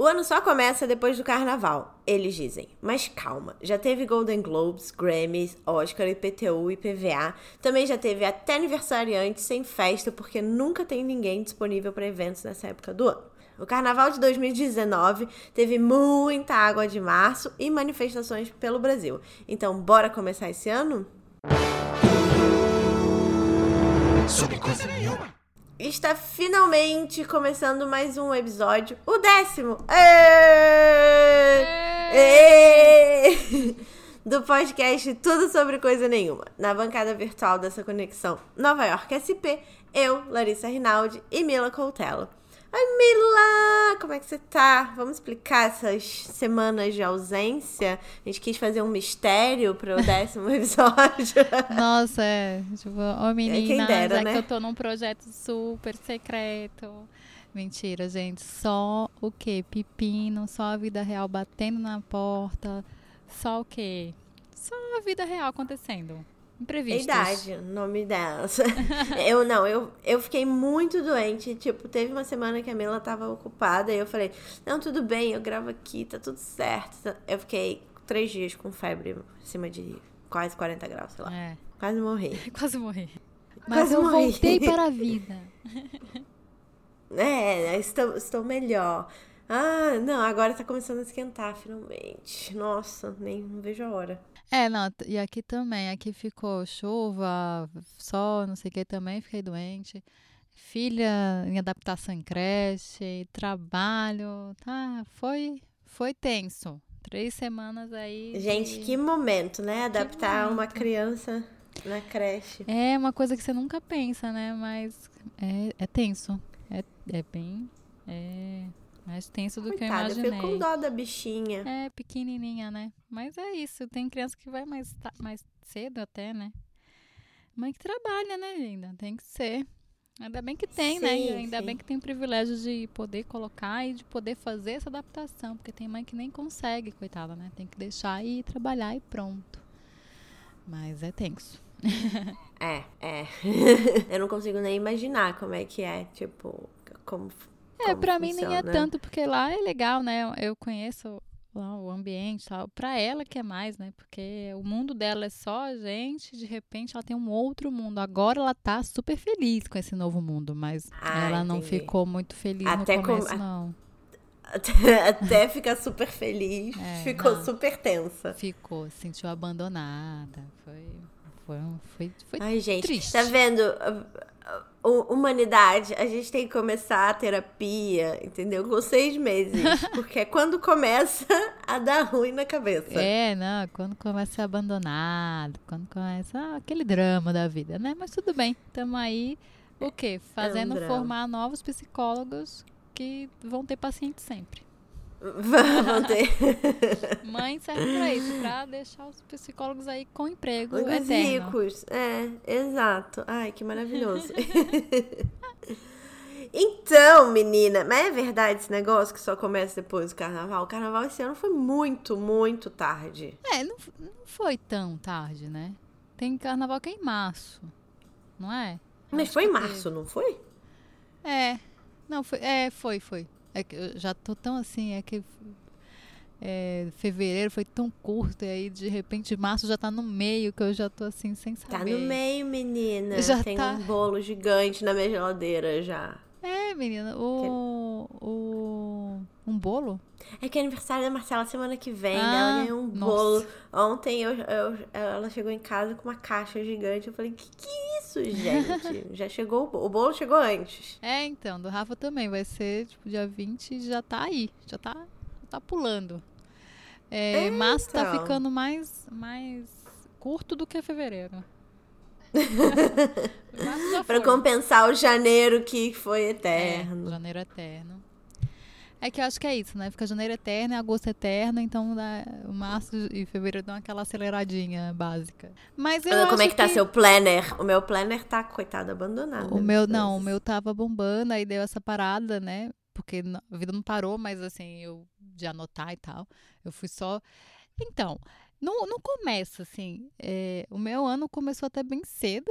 O ano só começa depois do carnaval, eles dizem. Mas calma, já teve Golden Globes, Grammys, Oscar, IPTU e PVA. Também já teve até aniversariante sem festa, porque nunca tem ninguém disponível para eventos nessa época do ano. O carnaval de 2019 teve muita água de março e manifestações pelo Brasil. Então, bora começar esse ano? Sobre coisa nenhuma. Está finalmente começando mais um episódio, o décimo! Do podcast Tudo Sobre Coisa Nenhuma. Na bancada virtual dessa conexão Nova York SP, eu, Larissa Rinaldi e Mila Coutelo. Oi, Mila! Como é que você tá? Vamos explicar essas semanas de ausência? A gente quis fazer um mistério pro décimo episódio. Nossa, é. Tipo, ô menina, dera, já né? que eu tô num projeto super secreto. Mentira, gente. Só o quê? Pepino, só a vida real batendo na porta. Só o quê? Só a vida real acontecendo. Imprevistos. Idade, o nome delas. eu não, eu, eu fiquei muito doente. Tipo, teve uma semana que a Mila tava ocupada e eu falei: Não, tudo bem, eu gravo aqui, tá tudo certo. Eu fiquei três dias com febre acima de quase 40 graus, sei lá. É. Quase morri. quase morri. Mas quase eu morri. voltei para a vida. é, estou, estou melhor. Ah, não, agora tá começando a esquentar finalmente. Nossa, nem não vejo a hora. É, não, e aqui também, aqui ficou chuva, sol, não sei o que também, fiquei doente. Filha em adaptação em creche, trabalho, tá, foi, foi tenso. Três semanas aí. Gente, de... que momento, né? Adaptar momento. uma criança na creche. É uma coisa que você nunca pensa, né? Mas é, é tenso. É, é bem. É, mais tenso do Coitada, que eu imaginei. Eu fico com dó da bichinha. É, pequenininha, né? Mas é isso. Tem criança que vai mais, mais cedo até, né? Mãe que trabalha, né, linda? Tem que ser. Ainda bem que tem, né? sim, né? Ainda sim. bem que tem o privilégio de poder colocar e de poder fazer essa adaptação. Porque tem mãe que nem consegue, coitada, né? Tem que deixar e trabalhar e pronto. Mas é tenso. é, é. eu não consigo nem imaginar como é que é, tipo, como é, para mim nem é tanto, porque lá é legal, né? Eu conheço lá o ambiente tal. Pra ela que é mais, né? Porque o mundo dela é só a gente, de repente ela tem um outro mundo. Agora ela tá super feliz com esse novo mundo, mas ah, ela entendi. não ficou muito feliz Até no começo, com... não. Até, até ficar super feliz, é, ficou não. super tensa. Ficou, se sentiu abandonada. Foi, foi, foi, foi Ai, gente, triste. Tá vendo? Humanidade, a gente tem que começar a terapia, entendeu? Com seis meses. Porque é quando começa a dar ruim na cabeça. É, não, quando começa a ser abandonado, quando começa ah, aquele drama da vida, né? Mas tudo bem, estamos aí, o quê? Fazendo é um formar novos psicólogos que vão ter paciente sempre. Vão ter. Mãe serve pra isso, pra deixar os psicólogos aí com emprego os eterno. ricos, é, exato. Ai, que maravilhoso. então, menina, mas é verdade esse negócio que só começa depois do carnaval? O carnaval esse ano foi muito, muito tarde. É, não, não foi tão tarde, né? Tem carnaval que é em março, não é? Mas Acho foi em março, teve. não foi? É, não, foi, é, foi, foi. É que eu já tô tão assim, é que é, fevereiro foi tão curto, e aí de repente março já tá no meio, que eu já tô assim sem saber. Tá no meio, menina. Já Tem tá... um bolo gigante na minha geladeira já. É, menina, o. Que... o um bolo? É que é aniversário da Marcela semana que vem, ah, né? Ela ganhou um nossa. bolo. Ontem eu, eu, ela chegou em casa com uma caixa gigante. Eu falei, que que é isso, gente? já chegou, o bolo chegou antes. É, então, do Rafa também. Vai ser, tipo, dia 20 já tá aí. Já tá, já tá pulando. É, é tá então. tá ficando mais, mais curto do que fevereiro. para compensar o janeiro que foi eterno. É, janeiro eterno. É que eu acho que é isso, né? Fica janeiro eterno e agosto eterno, então o março e fevereiro dão aquela aceleradinha básica. Mas eu Como é que tá que... seu planner? O meu planner tá, coitado, abandonado. O meu, não, o meu tava bombando, aí deu essa parada, né? Porque a vida não parou, mas assim, eu de anotar e tal. Eu fui só. Então, não, não começa assim. É, o meu ano começou até bem cedo,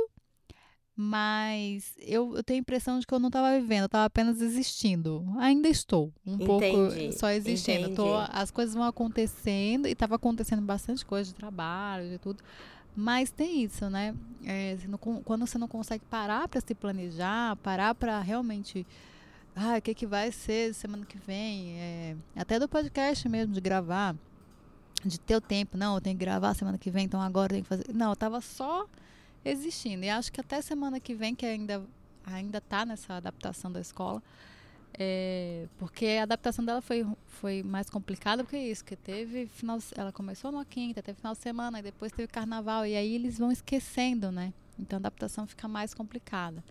Mas eu, eu tenho a impressão de que eu não estava vivendo, eu estava apenas existindo. Ainda estou, um entendi, pouco só existindo. Tô, as coisas vão acontecendo e estava acontecendo bastante coisa de trabalho, de tudo. Mas tem isso, né? É, não, quando você não consegue parar para se planejar, parar para realmente. Ah, o que, que vai ser semana que vem? É, até do podcast mesmo, de gravar, de ter o tempo. Não, eu tenho que gravar semana que vem, então agora eu tenho que fazer. Não, eu tava só existindo. E acho que até semana que vem, que ainda ainda está nessa adaptação da escola, é, porque a adaptação dela foi, foi mais complicada porque isso, que teve final, ela começou numa quinta, teve final de semana, e depois teve carnaval, e aí eles vão esquecendo, né? Então a adaptação fica mais complicada.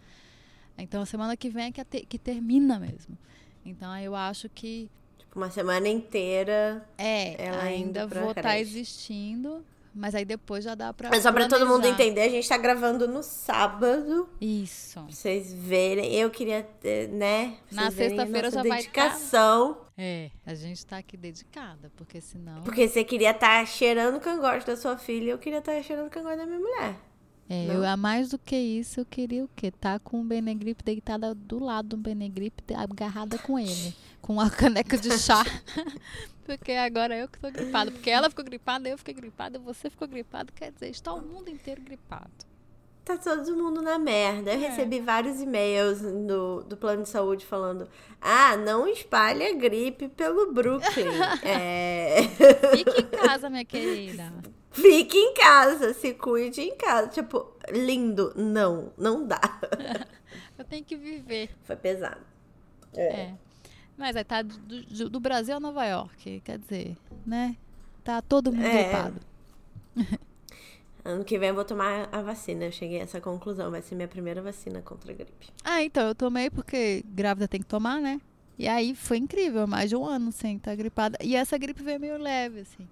Então a semana que vem é que, te, que termina mesmo. Então eu acho que. Tipo, uma semana inteira. É, ela ainda vou estar tá existindo. Mas aí depois já dá pra. Mas só pra todo mundo entender, a gente tá gravando no sábado. Isso. Pra vocês verem. Eu queria, né? Na sexta-feira já dedicação. vai. Tá... É, a gente tá aqui dedicada, porque senão. Porque você queria estar tá cheirando o cangote da sua filha e eu queria estar tá cheirando o cangote da minha mulher. É, eu, a mais do que isso, eu queria o quê? Tá com o Benegrip deitada do lado do Benegrip, agarrada com ele. Com a caneca de chá. porque agora eu que tô gripada. Porque ela ficou gripada, eu fiquei gripada, você ficou gripado. Quer dizer, está o mundo inteiro gripado. Tá todo mundo na merda. Eu é. recebi vários e-mails do, do plano de saúde falando: ah, não espalhe a gripe pelo Brooklyn. é... Fique em casa, minha querida. Fique em casa, se cuide em casa. Tipo, lindo. Não, não dá. Eu tenho que viver. Foi pesado. É. é. Mas aí tá do, do, Brasil a Nova York, quer dizer, né? Tá todo mundo é. gripado. Ano que vem eu vou tomar a vacina. Eu cheguei a essa conclusão. Vai ser minha primeira vacina contra a gripe. Ah, então, eu tomei porque grávida tem que tomar, né? E aí foi incrível, mais de um ano sem estar gripada. E essa gripe veio meio leve, assim.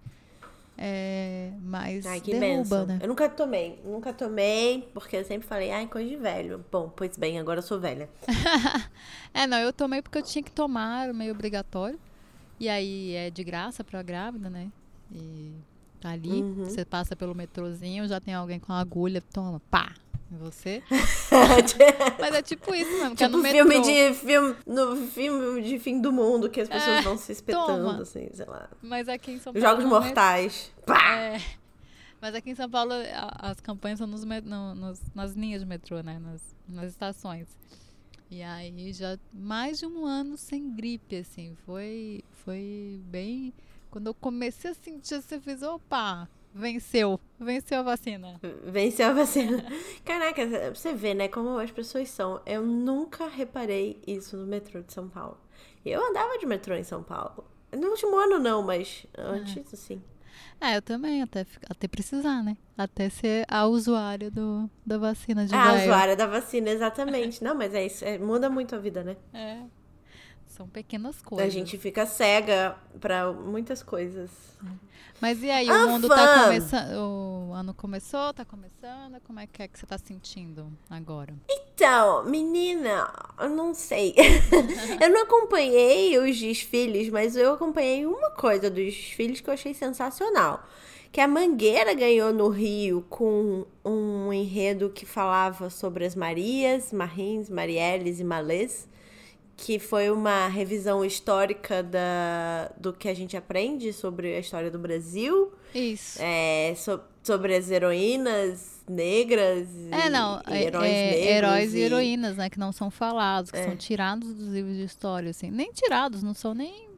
É, mas ai, que derruba, benção. né? Eu nunca tomei, nunca tomei, porque eu sempre falei, ai, coisa de velho. Bom, pois bem, agora eu sou velha. é, não, eu tomei porque eu tinha que tomar, meio obrigatório. E aí é de graça pra grávida, né? E tá ali, uhum. você passa pelo metrozinho, já tem alguém com agulha, toma, pá, você? Mas é tipo isso mesmo, que tipo é no filme de filme no filme de fim do mundo que as pessoas é, vão se espetando toma. assim, sei lá. Mas aqui em São Paulo Jogos mortais. Pá! É. Mas aqui em São Paulo as campanhas são nos, no, nos, nas linhas de metrô, né, nas, nas estações. E aí já mais de um ano sem gripe assim, foi foi bem quando eu comecei a sentir, você fez, opa, Venceu. Venceu a vacina. Venceu a vacina. Caraca, você vê, né, como as pessoas são. Eu nunca reparei isso no metrô de São Paulo. Eu andava de metrô em São Paulo. No último ano não, mas antes, é. sim. É, eu também, até, até precisar, né? Até ser a usuária do, da vacina de A usuária da vacina, exatamente. não, mas é isso, é, muda muito a vida, né? É. São pequenas coisas. A gente fica cega para muitas coisas. Mas e aí, o mundo tá começando. O ano começou, tá começando. Como é que é que você tá sentindo agora? Então, menina, eu não sei. eu não acompanhei os desfiles, mas eu acompanhei uma coisa dos desfiles que eu achei sensacional. Que a Mangueira ganhou no Rio com um enredo que falava sobre as Marias, Marins, Marielles e Malês que foi uma revisão histórica da, do que a gente aprende sobre a história do Brasil. Isso. É, so, sobre as heroínas negras. É, não. E, e heróis é, negros. Heróis e, e, heroínas, né? Que não são falados, que é. são tirados dos livros de história, assim. Nem tirados, não são nem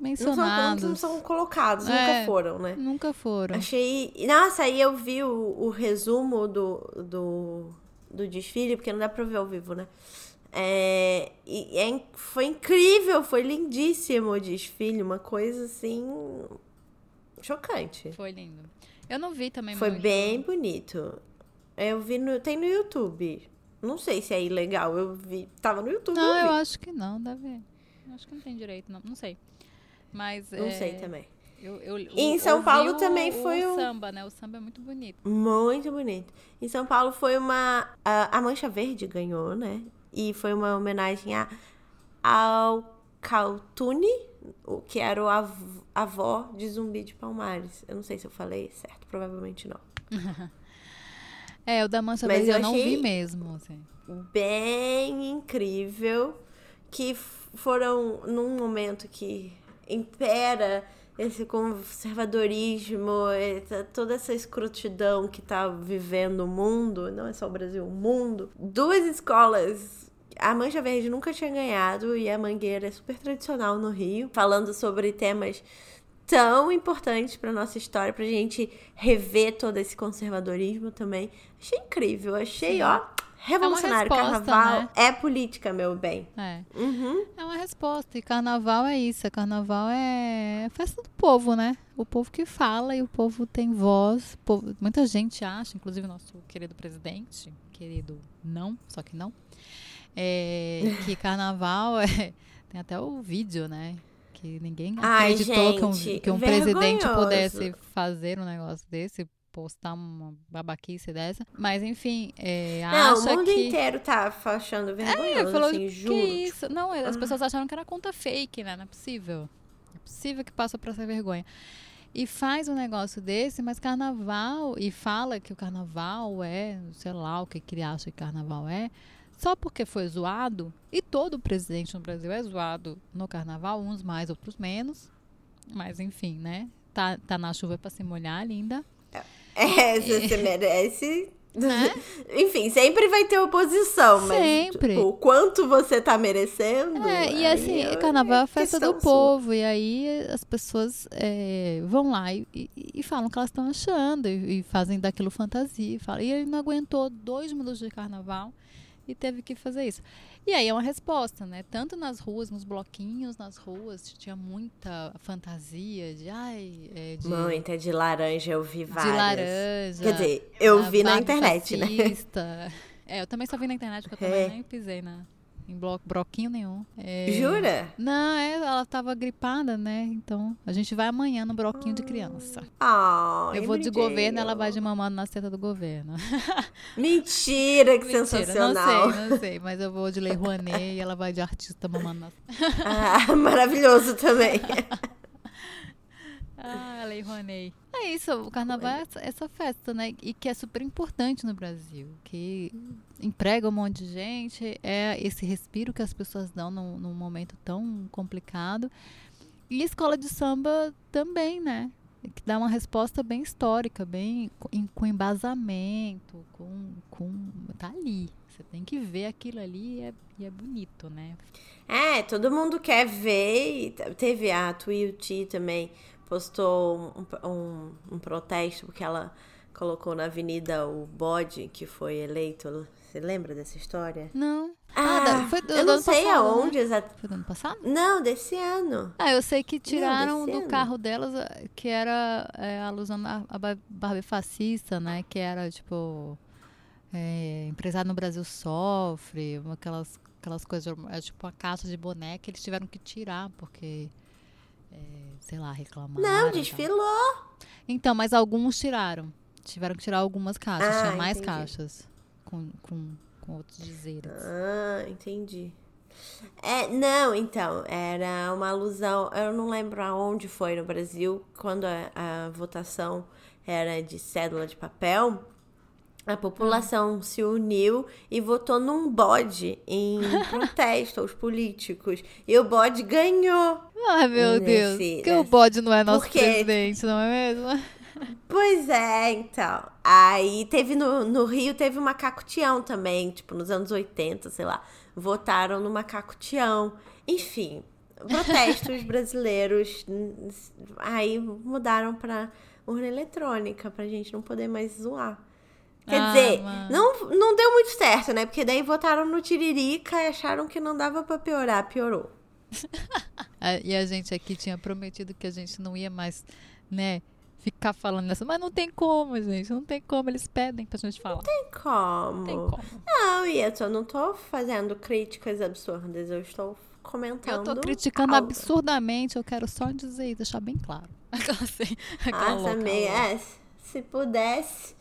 mencionados. Não são, não são colocados, é, nunca foram, né? Nunca foram. Achei. Nossa, aí eu vi o, o resumo do, do, do desfile, porque não dá pra ver ao vivo, né? É, e é, foi incrível, foi lindíssimo o desfile, uma coisa assim chocante. Foi lindo. Eu não vi também Foi bem bonito. Eu vi no, tem no YouTube. Não sei se é ilegal, eu vi, tava no YouTube. Não, eu, eu acho que não, deve. Acho que não tem direito, não, não sei. Mas não é... sei também. Eu, eu, e em São Paulo o, também foi o, o samba, né? O samba é muito bonito. Muito bonito. Em São Paulo foi uma a, a Mancha Verde ganhou, né? E foi uma homenagem a, ao Caltune, que era o av avó de Zumbi de Palmares. Eu não sei se eu falei certo, provavelmente não. É, o da Mancha Verde eu, eu não vi mesmo. Assim. Bem incrível. Que foram num momento que impera esse conservadorismo, toda essa escrotidão que tá vivendo o mundo, não é só o Brasil, o mundo. Duas escolas a Mancha Verde nunca tinha ganhado e a Mangueira é super tradicional no Rio, falando sobre temas tão importantes para nossa história, pra gente rever todo esse conservadorismo também. Achei incrível, achei, Sim. ó, revolucionário. É resposta, carnaval né? é política, meu bem. É. Uhum. É uma resposta. E carnaval é isso. Carnaval é festa do povo, né? O povo que fala e o povo tem voz. Povo... Muita gente acha, inclusive nosso querido presidente, querido não, só que não, é, que carnaval é. Tem até o vídeo, né? Que ninguém acreditou Ai, gente, que um, que um presidente pudesse fazer um negócio desse, postar uma babaquice dessa. Mas, enfim, é, Não, o mundo que... inteiro tá achando vergonhoso, é, falou, assim, juro. Que isso? Não, as ah. pessoas acharam que era conta fake, né? Não é possível. Não é possível que passa pra ser vergonha. E faz um negócio desse, mas carnaval, e fala que o carnaval é, sei lá o que, que ele acha que carnaval é, só porque foi zoado, e todo presidente no Brasil é zoado no carnaval, uns mais, outros menos. Mas enfim, né? Tá, tá na chuva para se molhar, linda. É, você é. merece. Né? Enfim, sempre vai ter oposição, mas sempre. Tipo, o quanto você tá merecendo. É, e assim, é carnaval é a festa do povo, e aí as pessoas é, vão lá e, e, e, falam o que elas estão achando, e, e, fazem daquilo fantasia. E, falam, e ele não aguentou dois minutos de carnaval e teve que fazer isso. E aí é uma resposta, né? Tanto nas ruas, nos bloquinhos, nas ruas, tinha muita fantasia de ai. É, de, muita de laranja, eu vi várias. De laranja. Quer dizer, eu vi na internet, né? fascista. né? É, eu também só vi na internet, porque eu também é. nem pisei na, em bloco, broquinho nenhum. É... Jura? Não, é, ela tava gripada, né? Então, a gente vai amanhã no broquinho de criança. Ah, eu vou de governo, ela vai de mamando na seta do governo. Mentira, que Mentira, sensacional. Não sei, não sei, mas eu vou de Lei Rouanet e ela vai de artista mamando na Ah, maravilhoso também. ah, Lei Rouanet. É isso, o carnaval é essa, festa, né? E que é super importante no Brasil. Que emprega um monte de gente, é esse respiro que as pessoas dão num, num momento tão complicado. E a escola de samba também, né? Que dá uma resposta bem histórica, bem com embasamento, com, com. tá ali. Você tem que ver aquilo ali e é, e é bonito, né? É, todo mundo quer ver. Teve a Tuiuti também postou um, um, um, protesto porque ela colocou na avenida o bode que foi eleito. Você lembra dessa história? Não. Ah, ah foi do, eu não sei passado, né? aonde né? exatamente. Foi do ano passado? Não, desse ano. Ah, eu sei que tiraram não, do ano. carro delas que era é, alusão à Barbie fascista, né? Que era tipo. É, empresário no Brasil sofre, aquelas, aquelas coisas, é, tipo a caixa de boneca, eles tiveram que tirar, porque é, sei lá, reclamaram. Não, desfilou. Então, mas alguns tiraram. Tiveram que tirar algumas caixas. Ah, Tinha mais entendi. caixas com, com, com outros dizeres. Ah, entendi. É, não, então, era uma alusão. Eu não lembro aonde foi no Brasil, quando a, a votação era de cédula de papel a população se uniu e votou num bode em protesto aos políticos. E o bode ganhou. Ai, meu nesse, Deus. Porque o bode não é nosso Porque... presidente, não é mesmo? Pois é, então. Aí teve no, no Rio, teve o macaco Tião também, tipo, nos anos 80, sei lá. Votaram no macaco Tião. Enfim, protestos brasileiros. Aí mudaram pra urna eletrônica, pra gente não poder mais zoar. Quer ah, dizer, não, não deu muito certo, né? Porque daí votaram no Tiririca e acharam que não dava para piorar. Piorou. e a gente aqui tinha prometido que a gente não ia mais, né? Ficar falando nessa. Mas não tem como, gente. Não tem como. Eles pedem pra gente falar. Não tem como. Não tem como. Não, e eu não tô fazendo críticas absurdas. Eu estou comentando. Eu tô criticando algo. absurdamente. Eu quero só dizer e deixar bem claro. Aquela, assim, aquela Nossa, amiga, é, se pudesse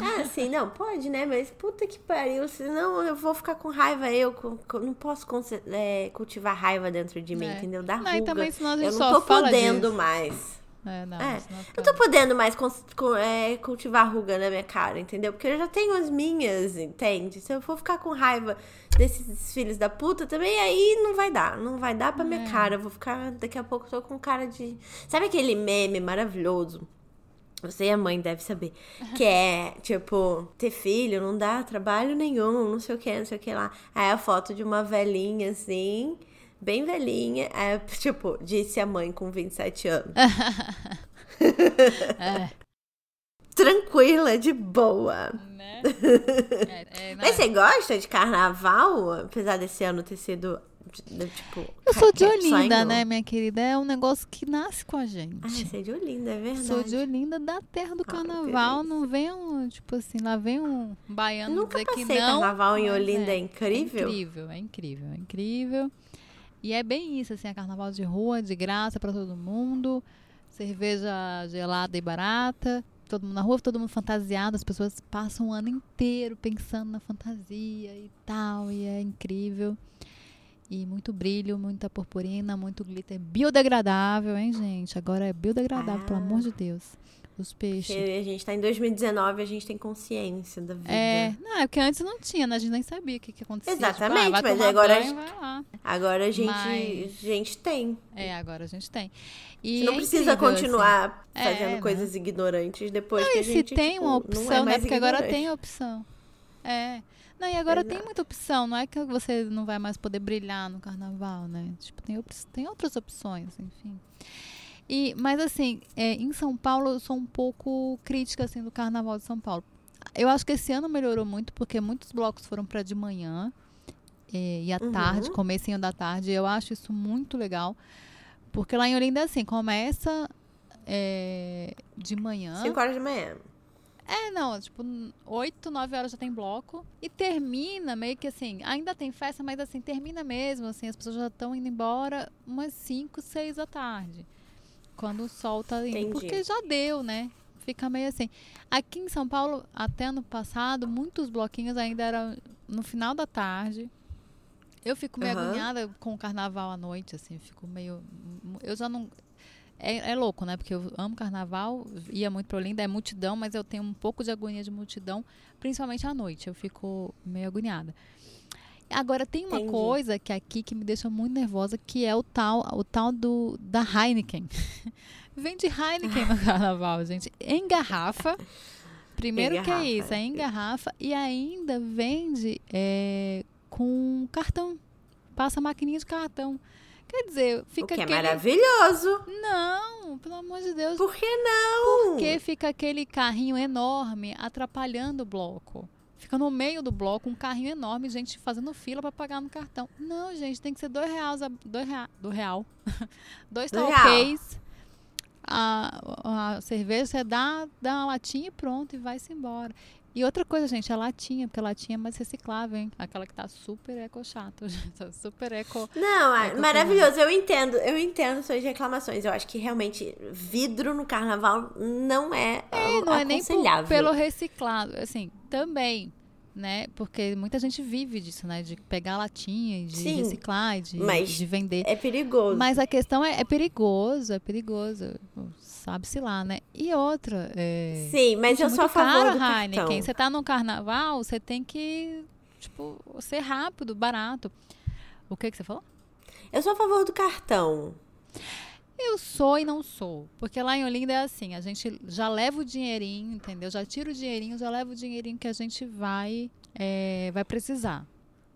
ah, sim, não, pode, né? Mas puta que pariu, senão eu vou ficar com raiva. Eu não posso é, cultivar raiva dentro de mim, é. entendeu? Dá ruga. Não, também, senão a gente eu não tô podendo disso. mais. É, não, É. Não tô podendo mais com- é, cultivar ruga na minha cara, entendeu? Porque eu já tenho as minhas, entende? Se eu for ficar com raiva desses filhos da puta, também aí não vai dar. Não vai dar pra minha É. cara. Eu vou ficar. Daqui a pouco eu tô com cara de. Sabe aquele meme maravilhoso? Você e a mãe deve saber. Que é, tipo, ter filho não dá trabalho nenhum, não sei o que, não sei o que lá. Aí a foto de uma velhinha assim, bem velhinha. É, tipo, disse a mãe com 27 anos. É, Tranquila, de boa. né? É, é, Mas você gosta de carnaval? Apesar desse ano ter sido, tipo... Eu sou de Olinda, né, minha querida? É um negócio que nasce com a gente. Ah, você é de Olinda, é verdade. Sou de Olinda da terra do Ah, carnaval. não vem um, tipo assim, lá vem um baiano Nunca dizer que passei não. carnaval em Olinda, é É incrível. incrível, é incrível, é incrível. E é bem isso, assim, é carnaval de rua, de graça pra todo mundo. Cerveja gelada e barata. Todo mundo na rua, todo mundo fantasiado. As pessoas passam o ano inteiro pensando na fantasia e tal. E é incrível. E muito brilho, muita purpurina, muito glitter biodegradável, hein, gente? Agora é biodegradável, pelo Ah. amor de Deus. Os peixes. Porque a gente tá em 2019, a gente tem consciência da vida. É, não, é porque antes não tinha, né? A gente nem sabia o que, que acontecia. Tipo, Exatamente, ah, vai mas agora a banho, gente- lá. Agora a gente, Mas- a gente tem. É, agora a gente tem. A E gente não é precisa incrível, continuar É, fazendo né? coisas ignorantes depois Assim. que Não, a e se gente, tem tipo, uma não opção, é né? Porque agora ignorante. tem opção. É. Não, e agora tem Exato. muita opção. Não é que você não vai mais poder brilhar no carnaval, né? Tipo, tem, op- tem outras opções, enfim. E, mas assim, é, em São Paulo eu sou um pouco crítica assim do Carnaval de São Paulo. Eu acho que esse ano melhorou muito porque muitos blocos foram para de manhã é, e à Uhum. tarde, comecinho da tarde. Eu acho isso muito legal, porque lá em Olinda é assim, começa é, de manhã. 5 horas de manhã. É, não, tipo, 8, 9 horas já tem bloco. E termina meio que assim, ainda tem festa, mas assim, termina mesmo, assim, as pessoas já estão indo embora umas 5, 6 da tarde. Quando o sol tá indo. Entendi. Porque já deu, né? Fica meio assim. Aqui em São Paulo, até ano passado, muitos bloquinhos ainda eram no final da tarde. Eu fico meio Aham. agoniada com o carnaval à noite, assim, fico meio. Eu já não. É, é louco, né? Porque eu amo carnaval, ia muito pra Olinda, é multidão, mas eu tenho um pouco de agonia de multidão, principalmente à noite. Eu fico meio agoniada. Agora, tem uma Entendi. coisa que aqui que me deixa muito nervosa, que é o tal, o tal do, da Heineken. Vende Heineken no carnaval, gente. Em garrafa. Primeiro Em que é isso, é em garrafa. E ainda vende é, com cartão. Passa maquininha de cartão. Quer dizer, O fica que é aquele... maravilhoso. Não, pelo amor de Deus. Por que não? Porque fica aquele carrinho enorme atrapalhando o bloco. Fica no meio do bloco um carrinho enorme, gente fazendo fila para pagar no cartão. Não, gente, tem que ser dois reais, a- dois real, do real. dois Do talquês. A, a cerveja você dá, dá uma latinha e pronto, e vai-se embora. E outra coisa, gente, a latinha, porque a latinha é mais reciclável, hein? Aquela que tá super eco chato, gente, tá super eco. Não, é eu maravilhoso. Eu entendo, eu entendo suas reclamações. Eu acho que realmente vidro no carnaval não é, É, não é nem por- aconselhável. pelo reciclado, assim, também, né? Porque muita gente vive disso, né? De pegar latinha, e de Sim, reciclar, e de, mas de vender. É perigoso. Mas a questão é, é perigoso, é perigoso. Sabe-se lá, né? E outra, é... Sim, mas eu sou a favor caro do a cartão. Heineken. Você tá no carnaval, você tem que, tipo, ser rápido, barato. O que que você falou? Eu sou a favor do cartão. Eu sou e não sou. Porque lá em Olinda é assim, a gente já leva o dinheirinho, entendeu? Já tira o dinheirinho, já leva o dinheirinho que a gente vai, é, vai precisar.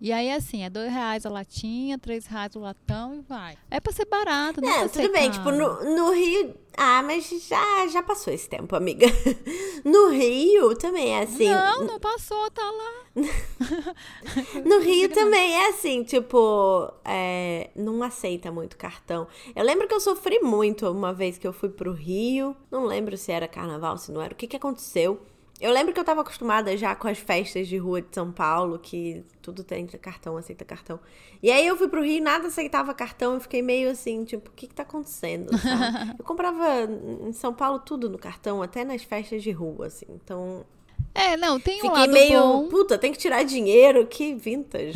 E aí, assim, é dois reais a latinha, três reais o latão e vai. É pra ser barato, não é Não, ser tudo bem, caro. tipo, no, no Rio. Ah, mas já, já passou esse tempo, amiga. No Rio também é assim. Não, não passou, tá lá. No Rio também é assim, tipo, é, não aceita muito cartão. Eu lembro que eu sofri muito uma vez que eu fui pro Rio. Não lembro se era carnaval, se não era. O que que aconteceu? Eu lembro que eu tava acostumada já com as festas de rua de São Paulo, que tudo tem cartão, aceita cartão. E aí eu fui pro Rio e nada aceitava cartão. Eu fiquei meio assim, tipo, o que que tá acontecendo? sabe? eu comprava em São Paulo tudo no cartão, até nas festas de rua, assim. Então, É, não, tem um Fiquei lado meio, bom. puta, tem que tirar dinheiro, que vintage.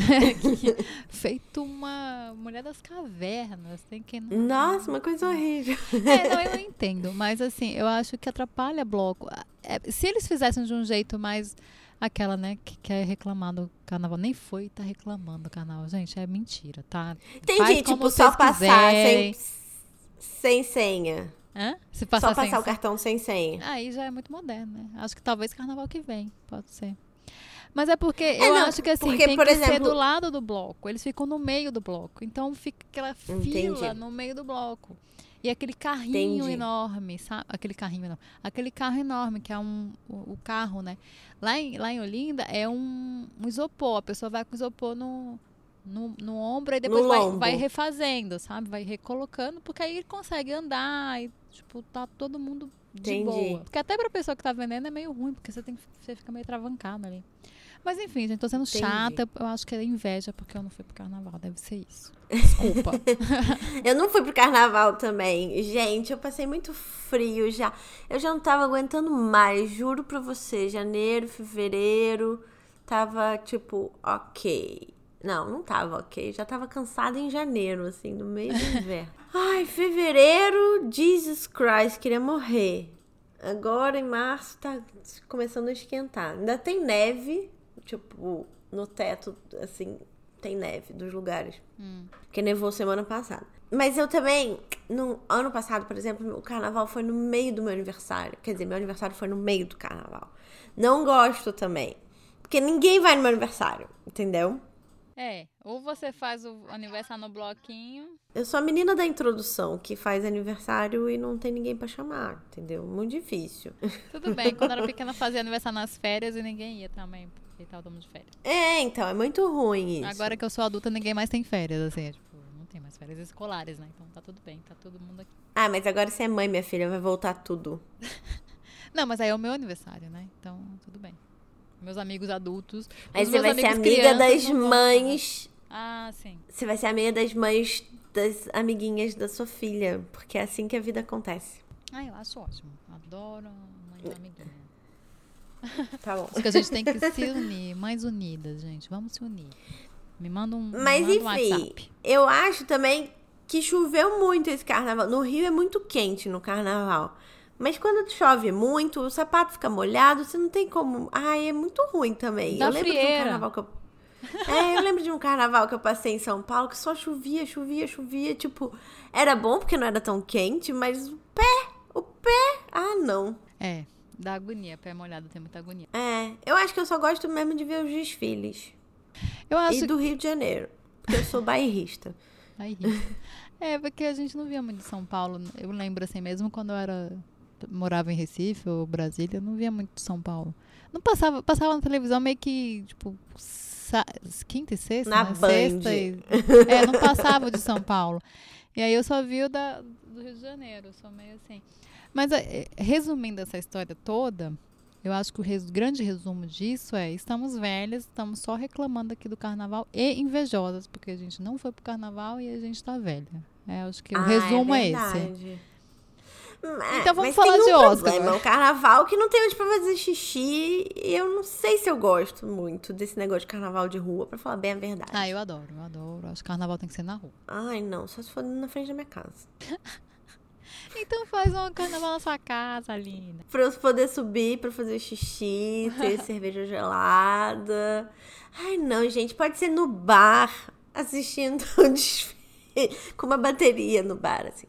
Feito uma mulher das cavernas. Tem que. Nossa, uma coisa horrível. É, não, eu não entendo. Mas assim, eu acho que atrapalha bloco. É, se eles fizessem de um jeito mais. Aquela, né, que quer reclamar do carnaval. Nem foi e tá reclamando do carnaval. Gente, é mentira, tá? Entendi, Faz tipo, só passar quiserem. sem, sem senha. Hã? Se Só passar passar sem o cartão sem senha. Aí já é muito moderno, né? Acho que talvez carnaval que vem, pode ser. Mas é porque eu não, acho que assim, porque, tem por que ser exemplo- do lado do bloco. Eles ficam no meio do bloco. Então fica aquela fila Entendi. no meio do bloco. E aquele carrinho Entendi. enorme, sabe? Aquele carrinho não. Aquele carro enorme, que é um, o, o carro, né? Lá em, lá em Olinda é um, um isopor. A pessoa vai com isopor no, no, no ombro e depois vai, vai refazendo, sabe? Vai recolocando, porque aí ele consegue andar e, tipo, tá todo mundo de Entendi. boa. Porque até pra pessoa que tá vendendo é meio ruim, porque você tem você fica meio travancado ali. Mas enfim, gente, tô sendo Entendi. chata. Eu acho que é inveja porque eu não fui pro carnaval. Deve ser isso. Desculpa. Eu não fui pro carnaval também. Gente, eu passei muito frio já. Eu já não tava aguentando mais, juro pra você. Janeiro, fevereiro, tava tipo, ok. Não, não tava ok. Já tava cansada em janeiro, assim, no meio do inverno. Ai, fevereiro, Jesus Christ, queria morrer. Agora em março tá começando a esquentar. Ainda tem neve, tipo, no teto, assim, tem neve dos lugares. Porque nevou semana passada. Mas eu também, no ano passado, por exemplo, o carnaval foi no meio do meu aniversário. Quer dizer, meu aniversário foi no meio do carnaval. Não gosto também. Porque ninguém vai no meu aniversário, entendeu? É, ou você faz o aniversário no bloquinho. Eu sou a menina da introdução que faz aniversário e não tem ninguém pra chamar, entendeu? Muito difícil. Tudo bem, quando era pequena fazia aniversário nas férias e ninguém ia também, porque tava todo de férias. É, então, é muito ruim isso. Agora que eu sou adulta, ninguém mais tem férias, assim, é, tipo, não tem mais férias escolares, né? Então tá tudo bem, tá todo mundo aqui. Ah, mas agora você é mãe, minha filha, vai voltar tudo. Não, mas aí é o meu aniversário, né? Então, tudo bem. Meus amigos adultos. Os você vai ser amiga das mães. Ah, sim. Você vai ser amiga das mães das amiguinhas da sua filha. Porque é assim que a vida acontece. Ah, eu acho ótimo. Adoro mãe de amiguinha. Tá bom. Acho que a gente tem que se unir, mais unidas, gente. Vamos se unir. Me manda um, me Mas manda um enfim, WhatsApp. eu acho também que choveu muito esse carnaval. No Rio é muito quente no carnaval. Mas quando chove muito, o sapato fica molhado, você não tem como. Ai, é muito ruim também. Eu lembro de um frieira. carnaval que eu. É, eu lembro de um carnaval que eu passei em São Paulo que só chovia, chovia, chovia. Tipo, era bom porque não era tão quente, mas o pé, o pé. Ah, não. É, dá agonia. Pé molhado tem muita agonia. É, eu acho que eu só gosto mesmo de ver os desfiles. Eu acho E do Rio de Janeiro. Porque eu sou bairrista. Ri. é, porque a gente não via muito de São Paulo. Eu lembro assim, mesmo quando eu era morava em Recife ou Brasília, eu não via muito de São Paulo. Não passava, passava na televisão meio que, tipo, quinta e sexta, Na né? Sexta e, é, não passava de São Paulo. E aí eu só vi o da, do Rio de Janeiro, sou meio assim. Mas é, resumindo essa história toda, eu acho que o res- grande resumo disso é: estamos velhas, estamos só reclamando aqui do carnaval e invejosas, porque a gente não foi pro carnaval e a gente tá velha. É, acho que o Ah, resumo é, esse. Verdade. É, Então vamos falar de um Oscar. problema, o carnaval que não tem onde pra fazer xixi. E eu não sei se eu gosto muito desse negócio de carnaval de rua, pra falar bem a verdade. Ah, eu adoro, eu adoro. Acho que carnaval tem que ser na rua. Ai, não, só se for na frente da minha casa. Então faz um carnaval na sua casa, linda. Pra eu poder subir pra fazer xixi, ter cerveja gelada. Ai, não, gente, pode ser no bar, assistindo um desfile, com uma bateria no bar, assim.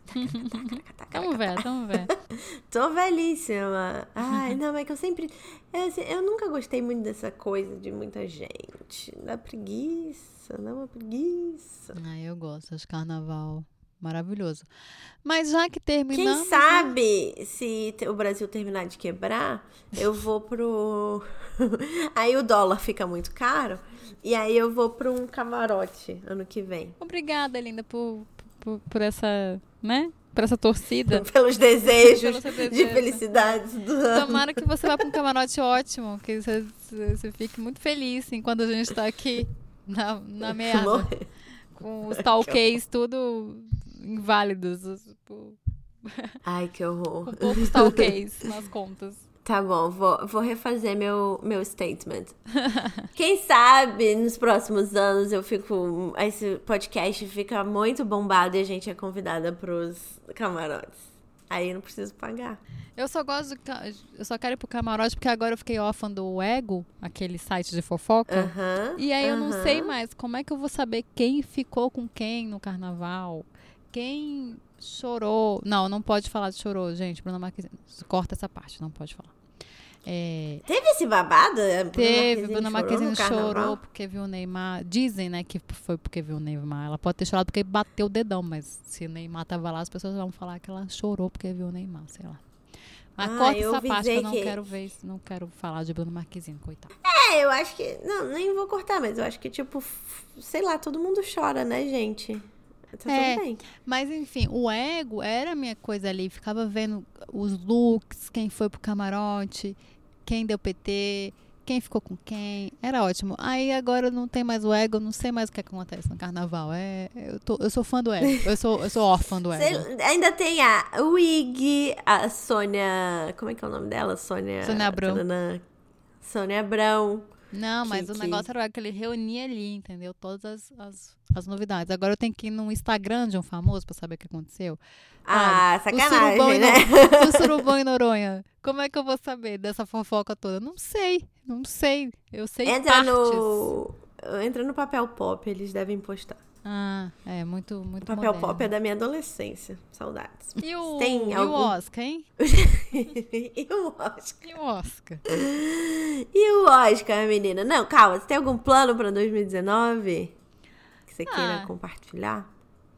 Vamos ver, vamos ver. Tô velhíssima. Ai, não, é que eu sempre. Eu, assim, eu nunca gostei muito dessa coisa de muita gente. Dá preguiça, dá uma preguiça. Ah, eu gosto, acho carnaval maravilhoso. Mas já que Quem terminamos... sabe se o Brasil terminar de quebrar, eu vou pro. aí o dólar fica muito caro. E aí eu vou pra um camarote ano que vem. Obrigada, linda, por, por, por essa, né? Por essa torcida. Pelos desejos Pelo de desejo. felicidades do ano. Tomara que você vá para um camarote ótimo, que você, você fique muito feliz enquanto a gente tá aqui na, na meada, Morrer. Com os talquês tudo inválidos, os- tipo, Ai, que horror. com poucos talquês nas contas. Tá bom, vou, vou refazer meu, meu statement. Quem sabe nos próximos anos eu fico. Esse podcast fica muito bombado e a gente é convidada pros camarotes. Aí eu não preciso pagar. Eu só gosto Eu só quero ir pro camarote porque agora eu fiquei órfã do Ego, aquele site de fofoca. Uhum, e aí eu uhum. não sei mais como é que eu vou saber quem ficou com quem no carnaval. Quem chorou. Não, não pode falar de chorou, gente. Bruna Marquezine. Corta essa parte, não pode falar. É, Teve esse babado? teve, Bruna Marquezine chorou, chorou porque viu o Neymar. Dizem, né, que foi porque viu o Neymar. Ela pode ter chorado porque bateu o dedão, mas se o Neymar tava lá, as pessoas vão falar que ela chorou porque viu o Neymar, sei lá. Mas ah, corta essa parte que eu não que... quero ver, não quero falar de Bruna Marquezine, coitado. É, eu acho que. Não, nem vou cortar, mas eu acho que, tipo, sei lá, todo mundo chora, né, gente? Tá é, tudo bem. Mas enfim, o ego era a minha coisa ali. Ficava vendo os looks, quem foi pro camarote quem deu PT, quem ficou com quem. Era ótimo. Aí agora não tem mais o ego, não sei mais o que acontece no carnaval. É, eu, tô, eu sou fã do ego. Eu sou, eu sou órfã do ego. Cê, ainda tem a Wig, a Sônia. Como é que é o nome dela? Sônia. Sônia Abrão. Sônia Abrão. Não, mas que, o negócio era que ele reunia ali, entendeu? Todas as, as, as, novidades. Agora eu tenho que ir no Instagram de um famoso pra saber o que aconteceu. Ah, sacanagem, o né? o surubão em Noronha. Como é que eu vou saber dessa fofoca toda? Não sei, não sei. Eu sei Entra partes. no Entra no papel pop, eles devem postar. Ah, é muito, muito O papel moderno. pop é da minha adolescência. Saudades. E o, Tem algum... o Oscar, hein? e o Oscar? E o Oscar? E o Oscar, menina? Não, calma. Você tem algum plano pra 2019? Que você Ah. queira compartilhar?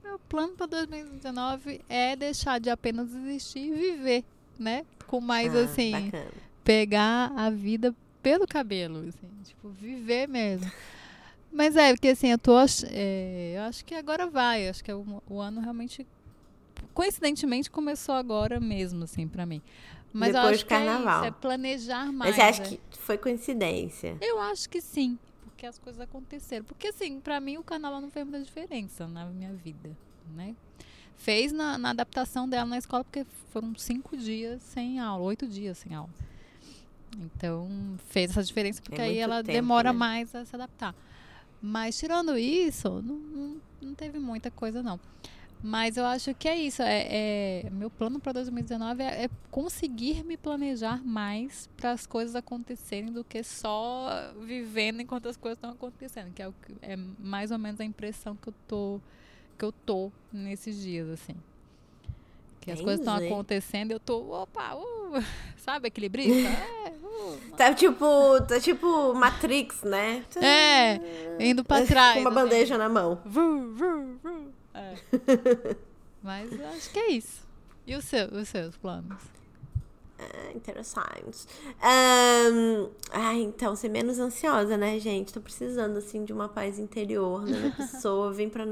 Meu plano para 2019 é deixar de apenas existir e viver, né? Com mais Ah, assim, Bacana. pegar a vida pelo cabelo, assim, tipo, viver mesmo. Mas é, porque assim, eu tô. é, eu acho que agora vai. Acho que é o, o ano realmente. Coincidentemente começou agora mesmo, assim, pra mim. Mas eu Depois acho do que é carnaval. isso, é planejar mais. Mas você acha é. que foi coincidência? Eu acho que sim, porque as coisas aconteceram. Porque, assim, pra mim o carnaval não fez muita diferença na minha vida, né? Fez na, na adaptação dela na escola, porque foram cinco dias sem aula, oito dias sem aula. Então, fez essa diferença, porque aí muito ela tempo, demora né? mais a se adaptar. Mas, tirando isso, não, não, não teve muita coisa, não. Mas eu acho que é isso. É, é- meu plano para 2019 é, é conseguir me planejar mais para as coisas acontecerem do que só vivendo enquanto as coisas estão acontecendo, que é, o é mais ou menos a impressão que eu tô que eu tô nesses dias assim. Que as coisas estão acontecendo, e eu tô, opa, uh, sabe equilibrista? Tá tipo, tá tipo Matrix, né? É, indo pra trás. Com uma assim. bandeja na mão. Vu, vu, vu. É. Mas acho que é isso. E o seu, os seus planos? Ah, interessante. Ah, então, ser menos ansiosa, né, gente? Tô precisando, assim, de uma paz interior na minha pessoa. Vim pra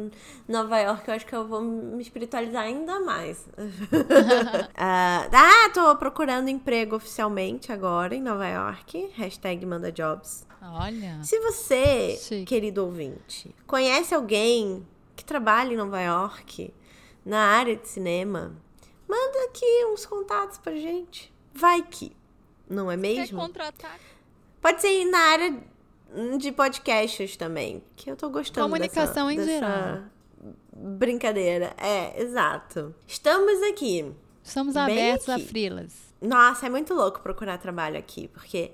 Nova York, eu acho que eu vou me espiritualizar ainda mais. ah, ah, tô procurando emprego oficialmente agora em Nova York. Hashtag manda jobs. Olha. Se você, Chique. querido ouvinte, conhece alguém que trabalha em Nova York na área de cinema, manda aqui uns contatos pra gente. Vai que, não é Quer mesmo? contratar Pode ser na área de podcasts também, que eu tô gostando Comunicação dessa, em dessa geral. Brincadeira, é, exato. Estamos aqui. Estamos abertos a aqui. frilas. Nossa, é muito louco procurar trabalho aqui, porque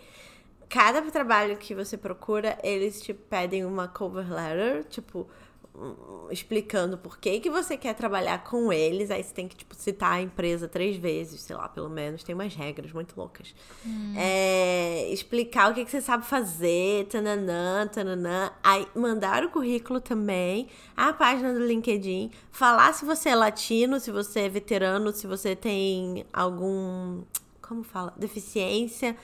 cada trabalho que você procura, eles te pedem uma cover letter, tipo, explicando por que que você quer trabalhar com eles. Aí você tem que, tipo, citar a empresa três vezes, sei lá, pelo menos. Tem umas regras muito loucas. É, explicar o que, que você sabe fazer, tananã, tananã. Aí mandar o currículo também, a página do LinkedIn, falar se você é latino, se você é veterano, se você tem algum. Como fala? Deficiência.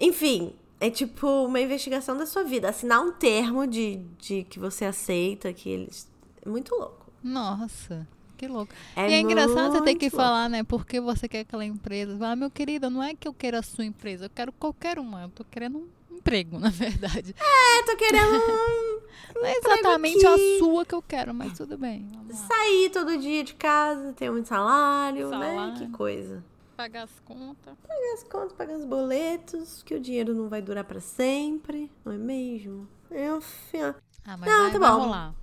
Enfim, é tipo uma investigação da sua vida. Assinar um termo de, de que você aceita, que eles. É muito louco. Nossa, que louco. É e é engraçado você ter que muito falar, né? Porque você quer aquela empresa. Fala, meu querido, não é que eu queira a sua empresa, eu quero qualquer uma. Eu tô querendo um emprego, na verdade. É, tô querendo um- Não é exatamente a sua que eu quero, mas tudo bem. Sair todo dia de casa, ter um salário, né? Salário. Que coisa. Pagar as contas. Pagar as contas, pagar os boletos, que o dinheiro não vai durar para sempre, não é mesmo? Enfim. Ah, mas não, vai, tá vai rolar.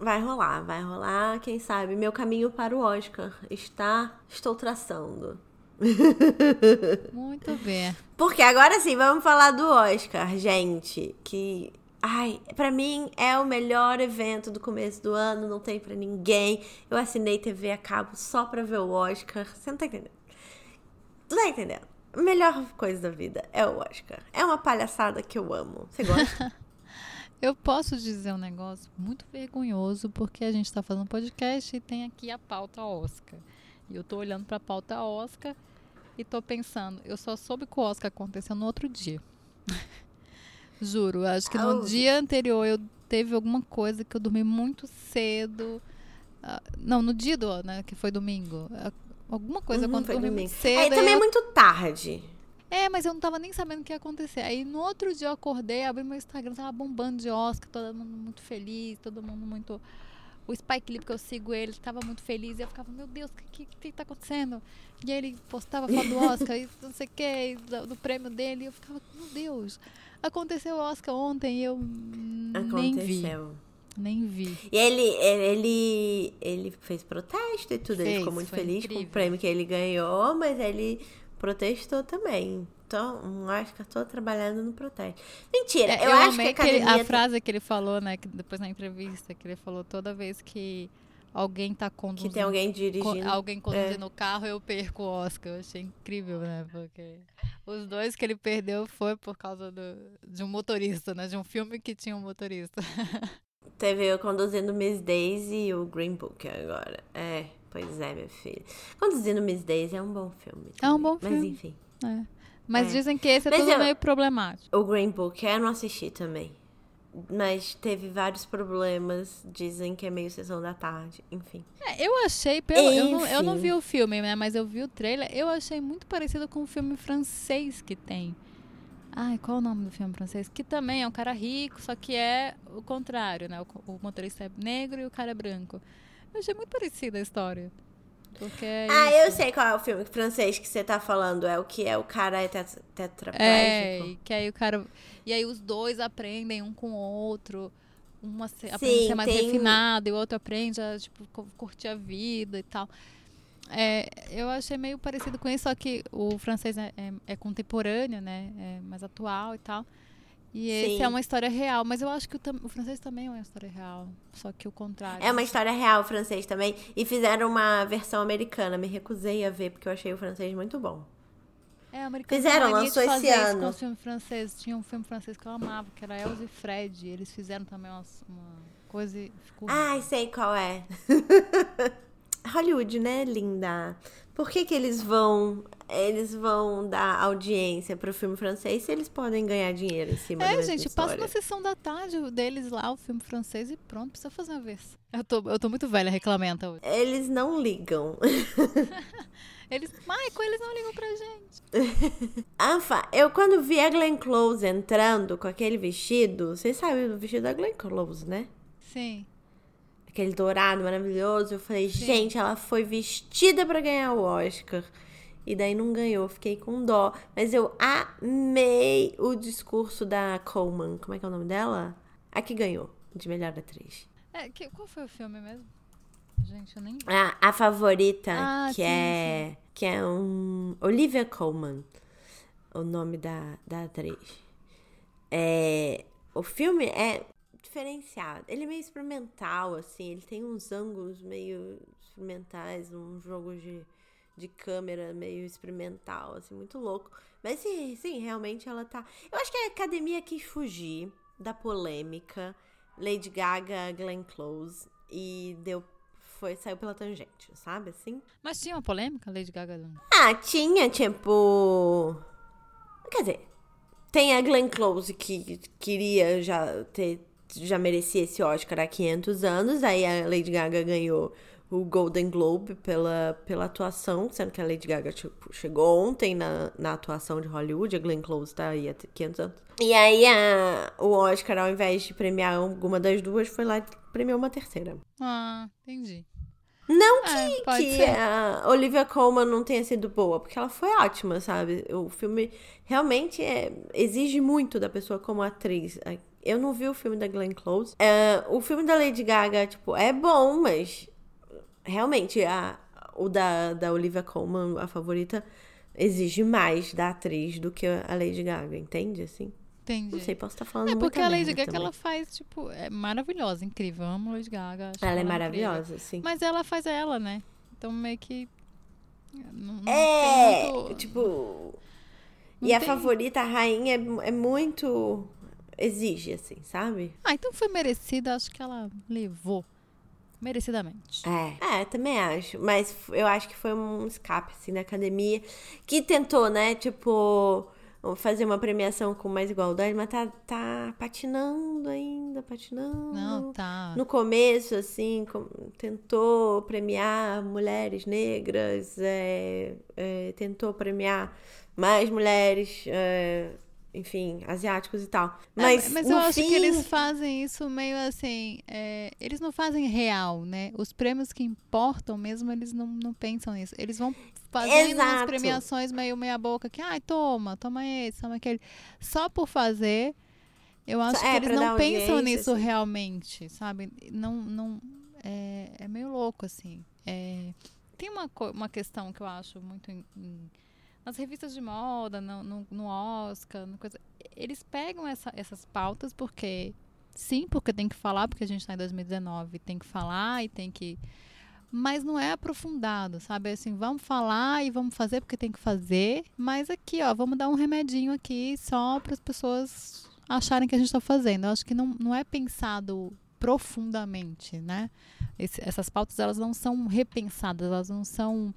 Vai rolar, vai rolar, quem sabe. Meu caminho para o Oscar está. Estou traçando. Muito bem. Porque agora sim, vamos falar do Oscar, gente. Que Ai, para mim é o melhor evento do começo do ano, não tem para ninguém. Eu assinei TV a cabo só pra ver o Oscar. Você não tá entendendo? Tu tá entendendo? A melhor coisa da vida é o Oscar. É uma palhaçada que eu amo. Você gosta? eu posso dizer um negócio muito vergonhoso, porque a gente tá fazendo podcast e tem aqui a pauta Oscar. E eu tô olhando pra pauta Oscar e tô pensando, eu só soube que o Oscar aconteceu no outro dia. Juro, acho que no oh. dia anterior eu teve alguma coisa que eu dormi muito cedo. Uh, não, no dia do, né, que foi domingo. Alguma coisa uhum, quando eu dormi muito cedo. Aí também é muito tarde. É, mas eu não tava nem sabendo o que ia acontecer. Aí no outro dia eu acordei, abri meu Instagram, tava bombando de Oscar, todo mundo muito feliz, todo mundo muito. O Spike Lee, que eu sigo ele, tava muito feliz. E eu ficava, meu Deus, o que, que, que tá acontecendo? E aí ele postava foto do Oscar e não sei o que, do, do prêmio dele. E eu ficava, meu Deus. Aconteceu o Oscar ontem e eu nem vi. Nem vi. E ele, ele, ele fez protesto e tudo. Fez, ele ficou muito feliz incrível. com o prêmio que ele ganhou, mas ele protestou também. Então, acho que eu tô trabalhando no protesto. Mentira, é, eu, eu, acho que a academia... a frase que ele falou, né, que depois na entrevista, que ele falou toda vez que alguém tá conduzindo. Que tem alguém dirigindo. alguém conduzindo é. o carro, eu perco o Oscar. Eu achei incrível, né? Porque os dois que ele perdeu foi por causa do, de um motorista, né? De um filme que tinha um motorista. Teve eu conduzindo Miss Daisy e o Green Book agora. É, pois é, meu filho. Conduzindo Miss Daisy é um bom filme. Também. É um bom filme. Mas enfim. É. Mas é. dizem que esse é Mas tudo eu, meio problemático. O Green Book eu não assisti também mas teve vários problemas. Dizem que é meio sessão da tarde, enfim. É, eu achei, pelo, eu não, eu, não, vi o filme, né? Mas eu vi o trailer. Eu achei muito parecido com o filme francês que tem. Ai, qual o nome do filme francês? Que também é um cara rico, só que é o contrário, né? O, o motorista é negro e o cara é branco. Eu achei muito parecida a história. Porque é ah, isso. eu sei qual é o filme francês que você tá falando. É o que é o cara é tetraplégico. É, que aí o cara. E aí os dois aprendem um com o outro. Se, aprende a ser mais tem... refinado e o outro aprende a tipo, curtir a vida e tal. É, eu achei meio parecido com isso, só que o francês é, é, é contemporâneo, né? É mais atual e tal. E Sim. esse é uma história real, mas eu acho que o, o, francês também é uma história real, só que o contrário. É uma história real o francês também, e fizeram uma versão americana, me recusei a ver porque eu achei o francês muito bom. É, americano fizeram, lançou esse ano. com o filme francês, tinha um filme francês que eu amava, que era Elsa e Fred, eles fizeram também uma, uma coisa e ficou Ai, sei qual é. Hollywood, né, linda? Por que, que eles vão eles vão dar audiência pro filme francês se eles podem ganhar dinheiro em cima É, gente, passa na sessão da tarde deles lá, o filme francês, e pronto, precisa fazer uma vez. Eu tô, eu tô muito velha, reclamenta hoje. Eles não ligam. eles, Michael, eles não ligam pra gente. Anfa, eu quando vi a Glenn Close entrando com aquele vestido, vocês sabem do vestido da Glenn Close, né? Sim aquele dourado maravilhoso. Eu falei, Sim. gente, ela foi vestida para ganhar o Oscar. E daí não ganhou, fiquei com dó. Mas eu amei o discurso da Coleman. Como é que é o nome dela? A que ganhou de melhor atriz. É, que, qual foi o filme mesmo? Gente, eu nem. Ah, a favorita, ah, que sim, é. Sim. Que é um. Olivia Colman. O nome da, da atriz. É, o filme é diferenciado. Ele é meio experimental, assim. Ele tem uns ângulos meio experimentais, um jogo de, de câmera meio experimental, assim, muito louco. Mas sim, sim, realmente ela tá. Eu acho que a academia quis fugir da polêmica. Lady Gaga, Glenn Close. E deu foi, saiu pela tangente, sabe assim? Mas tinha uma polêmica, Lady Gaga? Ah, tinha, tipo. Quer dizer, tem a Glenn Close que queria já ter já merecia esse Oscar há 500 anos. Aí a Lady Gaga ganhou o Golden Globe pela, pela atuação, sendo que a Lady Gaga tipo, chegou ontem na, na atuação de Hollywood, a Glenn Close tá aí há 500 anos. E aí a, o Oscar, ao invés de premiar alguma das duas, foi lá e premiou uma terceira. Ah, entendi. Não que, é, que a Olivia Colman não tenha sido boa, porque ela foi ótima, sabe? O filme realmente é, exige muito da pessoa como atriz. Eu não vi o filme da Glenn Close. É, o filme da Lady Gaga, tipo, é bom, mas realmente a, o da, da Olivia Colman, a favorita, exige mais da atriz do que a Lady Gaga, entende? Assim. Entendi. Não sei, posso estar falando É porque a Lady Gaga também. ela faz, tipo, é maravilhosa, incrível. Eu amo Lady Gaga. Ela, ela é maravilhosa, incrível. sim. Mas ela faz ela, né? Então meio que. Não, não é, muito... tipo. Não e a tem- favorita, a rainha, é, é muito. Exige, assim, sabe? Ah, então foi merecida, acho que ela levou. Merecidamente. É. É, também acho. Mas eu acho que foi um escape, assim, da academia. Que tentou, né? Tipo, fazer uma premiação com mais igualdade, mas tá, tá patinando ainda, patinando. Não, tá. No começo, assim, com- tentou premiar mulheres negras, é, é, tentou premiar mais mulheres, é, enfim, asiáticos e tal. Mas, É, mas eu acho fim, que eles fazem isso meio assim. é, eles não fazem real, né? Os prêmios que importam mesmo, eles não, não pensam nisso. Eles vão fazendo umas Exato. premiações meio meia-boca que, ai, toma, toma esse, toma aquele. Só por fazer. Eu acho Só- que é, eles não pensam nisso assim. realmente, sabe? Não, não, é, é meio louco, assim. É, tem uma, uma questão que eu acho muito em- em- nas revistas de moda, no, no, no Oscar, no coisa, eles pegam essa- essas pautas porque sim, porque tem que falar, porque a gente está em 2019, tem que falar e tem que mas não é aprofundado, sabe? Assim, vamos falar e vamos fazer porque tem que fazer, mas aqui, ó, vamos dar um remedinho aqui só para as pessoas acharem que a gente está fazendo. Eu acho que não, não é pensado profundamente, né? Esse- essas pautas, elas não são repensadas, elas não são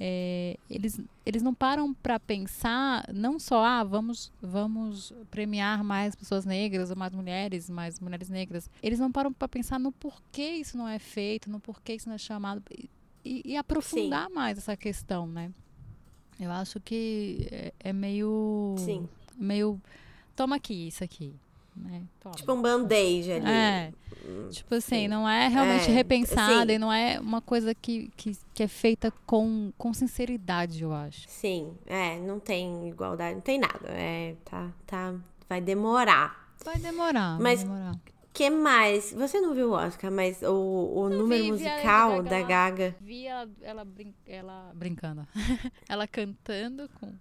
é, eles, eles não param para pensar não só ah vamos vamos premiar mais pessoas negras ou mais mulheres mais mulheres negras. Eles não param para pensar no porquê isso não é feito no porquê isso não é chamado e, e- aprofundar mais essa questão né? Eu acho que é, é meio Sim. meio toma aqui isso aqui né Toma. tipo um band-aid ali. É. Tipo assim, Sim. não é realmente É, repensada sim. e não é uma coisa que, que, que é feita com, com sinceridade, eu acho. Sim, é, não tem igualdade, não tem nada. É, tá, tá, vai demorar. Vai demorar, Mas- vai demorar. que mais? Você não viu o Oscar, mas o, o Não número vi, musical da Gaga. Vi ela, ela, brin ela brincando. ela cantando com,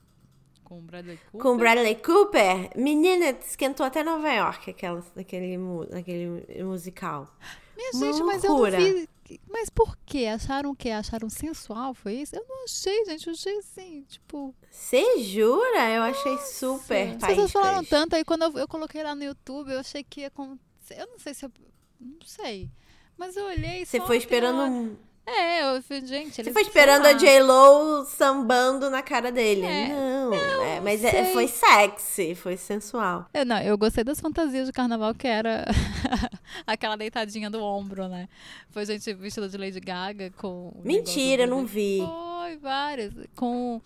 com o Bradley Cooper. Com Bradley Cooper, menina, esquentou até Nova York aquela, aquele, aquele musical. Minha Uma gente, mas eu não loucura. vi. Mas por quê? Acharam o quê? Acharam sensual? Foi isso? Eu não achei, gente. Eu achei assim, tipo. Você jura? Eu achei super As pessoas falaram tanto, aí quando eu, eu coloquei lá no YouTube, eu achei que ia acontecer. Eu não sei se eu. Não sei. Mas eu olhei Você foi esperando. É, eu falei, gente. Você foi esperando a J-Lo sambando na cara dele. É, não, é, mas é- foi sexy, foi sensual. Eu, não, eu gostei das fantasias de carnaval, que era aquela deitadinha do ombro, né? Foi gente vestida de Lady Gaga com. Mentira, não vi. Foi, várias. Com.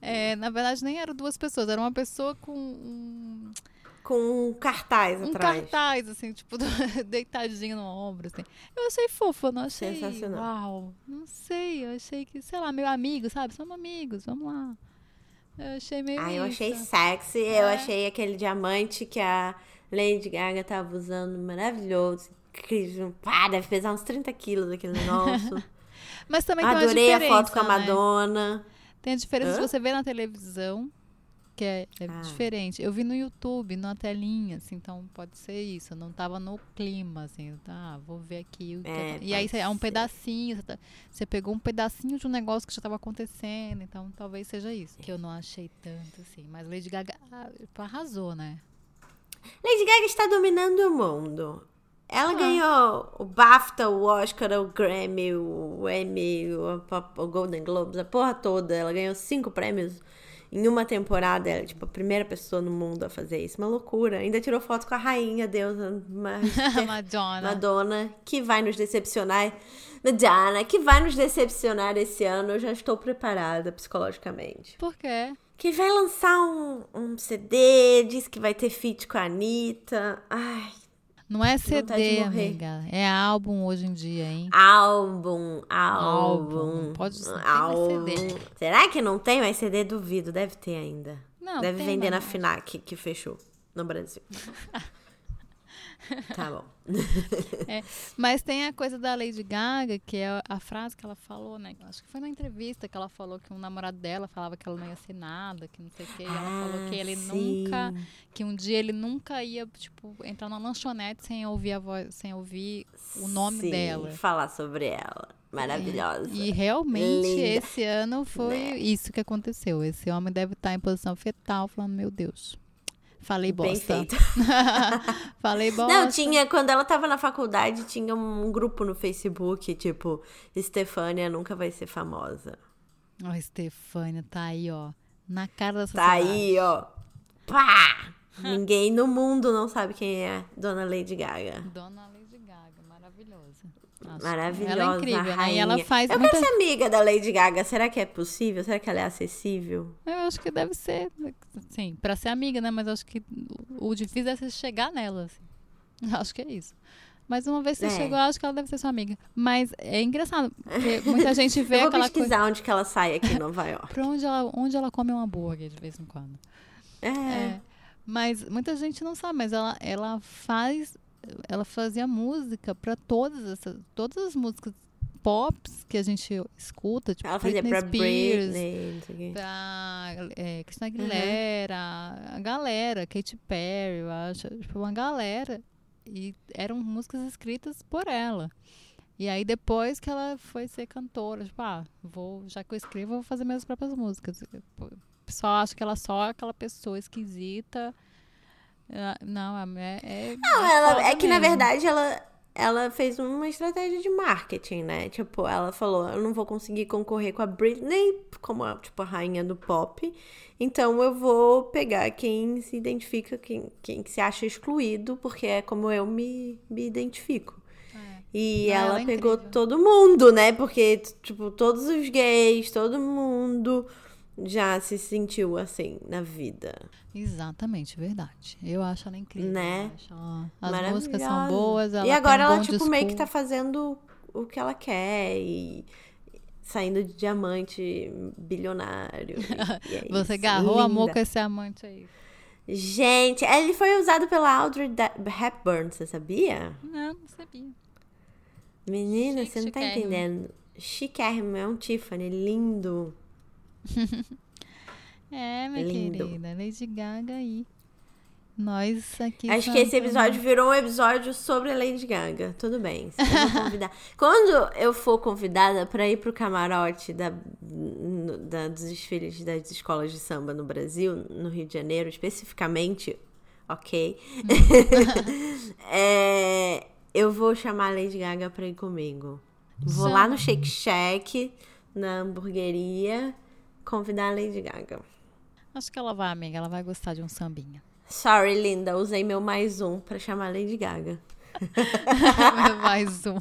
é, na verdade, nem eram duas pessoas, era uma pessoa com um, Com um cartaz um atrás. cartaz, assim, tipo, deitadinho no ombro, assim. Eu achei fofo, eu não achei. Sensacional. Uau, não sei, eu achei que, sei lá, meu amigo, sabe? Somos amigos, vamos lá. Eu achei meio. Ah, eu achei sexy. Eu É. achei aquele diamante que a Lady Gaga tava usando maravilhoso. Que, pá, deve pesar uns 30 quilos aquele negócio. Mas também tem uma Adorei a foto com a né? Madonna. Tem a diferença de Hã? você ver na televisão, que é, é Ah. diferente. Eu vi no YouTube, na telinha, assim, então pode ser isso. Eu não tava no clima, assim, tá, vou ver aqui. o que É, acon- e aí é um pedacinho, você, tá- pegou um pedacinho de um negócio que já estava acontecendo, então talvez seja isso. Que eu não achei tanto, assim. Mas Lady Gaga ah, tipo, arrasou, né? Lady Gaga está dominando o mundo. Ela Ah. ganhou o BAFTA, o Oscar, o Grammy, o Emmy, o, o Golden Globes, a porra toda. Ela ganhou cinco prêmios em uma temporada. Ela é tipo a primeira pessoa no mundo a fazer isso. Uma loucura. Ainda tirou foto com a rainha, deusa Master Madonna. Madonna, que vai nos decepcionar. Madonna, que vai nos decepcionar esse ano. Eu já estou preparada psicologicamente. Por quê? Que vai lançar um, um CD, diz que vai ter feat com a Anitta. Ai, Não é CD, amiga. É álbum hoje em dia, hein? Álbum, álbum. álbum. Pode ser álbum. CD. Será que não tem mais CD? Duvido. Deve ter ainda. Não, Deve vender na FINAC, que fechou no Brasil. Tá bom. é, mas tem a coisa da Lady Gaga, que é a frase que ela falou, né? Acho que foi na entrevista que ela falou que um namorado dela falava que ela não ia ser nada, que não sei o quê. E ela ah, falou que ele sim. nunca. Que um dia ele nunca ia, tipo, entrar na lanchonete sem ouvir a voz, sem ouvir o nome sim, dela. Falar sobre ela. Maravilhosa. É, e realmente Linda. esse ano foi né? isso que aconteceu. Esse homem deve estar em posição fetal, falando, meu Deus. Falei bosta. Falei bosta. Não, tinha, quando ela tava na faculdade, tinha um grupo no Facebook, tipo, Estefânia nunca vai ser famosa. Ó, oh, Estefânia, tá aí, ó. Na cara da sociedade. Tá aí, ó. Pá! Ninguém no mundo não sabe quem é Dona Lady Gaga. Dona Lady Gaga, maravilhosa. Maravilhosa. Ela é incrível, rainha. né? E ela faz Eu muita... quero ser amiga da Lady Gaga. Será que é possível? Será que ela é acessível? Eu acho que deve ser, sim, pra ser amiga, né? Mas acho que o difícil é você chegar nela, assim. Acho que é isso. Mas uma vez que você é. chegou, acho que ela deve ser sua amiga. Mas é engraçado, porque muita gente vê Eu vou aquela pesquisar coisa... onde que ela sai aqui em Nova York. pra onde ela, onde ela come um hambúrguer de vez em quando. É. é. Mas muita gente não sabe, mas ela, ela faz ela fazia música para todas essas, todas as músicas pops que a gente escuta, tipo ela Britney fazia pra Spears, Britney, pra é, Christina Aguilera, uhum. a galera, Katy Perry, eu acho, tipo, uma galera e eram músicas escritas por ela. E aí depois que ela foi ser cantora, tipo, ah, vou, já que eu escrevo, vou fazer minhas próprias músicas. O pessoal acha que ela é só aquela pessoa esquisita não, é. é não, ela, é que mesmo. na verdade ela, ela fez uma estratégia de marketing, né? Tipo, ela falou: eu não vou conseguir concorrer com a Britney como a, tipo, a rainha do pop, então eu vou pegar quem se identifica, quem, quem se acha excluído, porque é como eu me, me identifico. É. E não, ela, ela é pegou incrível. todo mundo, né? Porque, tipo, todos os gays, todo mundo já se sentiu assim na vida. Exatamente, verdade. Eu acho ela incrível. Né? Ela, as músicas são boas. e agora um ela, tipo, discurso. meio que tá fazendo o que ela quer e saindo de diamante bilionário. É Você agarrou amor com esse amante aí. Gente, ele foi usado pela Audrey Hepburn, você sabia? Não, não sabia. Menina, Chique, você não tá entendendo. Chiquérrimo, é um Tiffany, lindo. é, minha Lindo. querida. Lady Gaga aí. Nós aqui. Acho que esse episódio virou um episódio sobre a Lady Gaga. Tudo bem. convidar. Quando eu for convidada para ir pro camarote da, da, dos desfiles das escolas de samba no Brasil, no Rio de Janeiro, especificamente, ok? Hum. é, eu vou chamar a Lady Gaga pra ir comigo. Vou lá no Shake Shack, na hamburgueria convidar a Lady Gaga. Acho que ela vai, amiga. Ela vai gostar de um sambinha. Sorry, linda. Usei meu mais um pra chamar a Lady Gaga. mais um.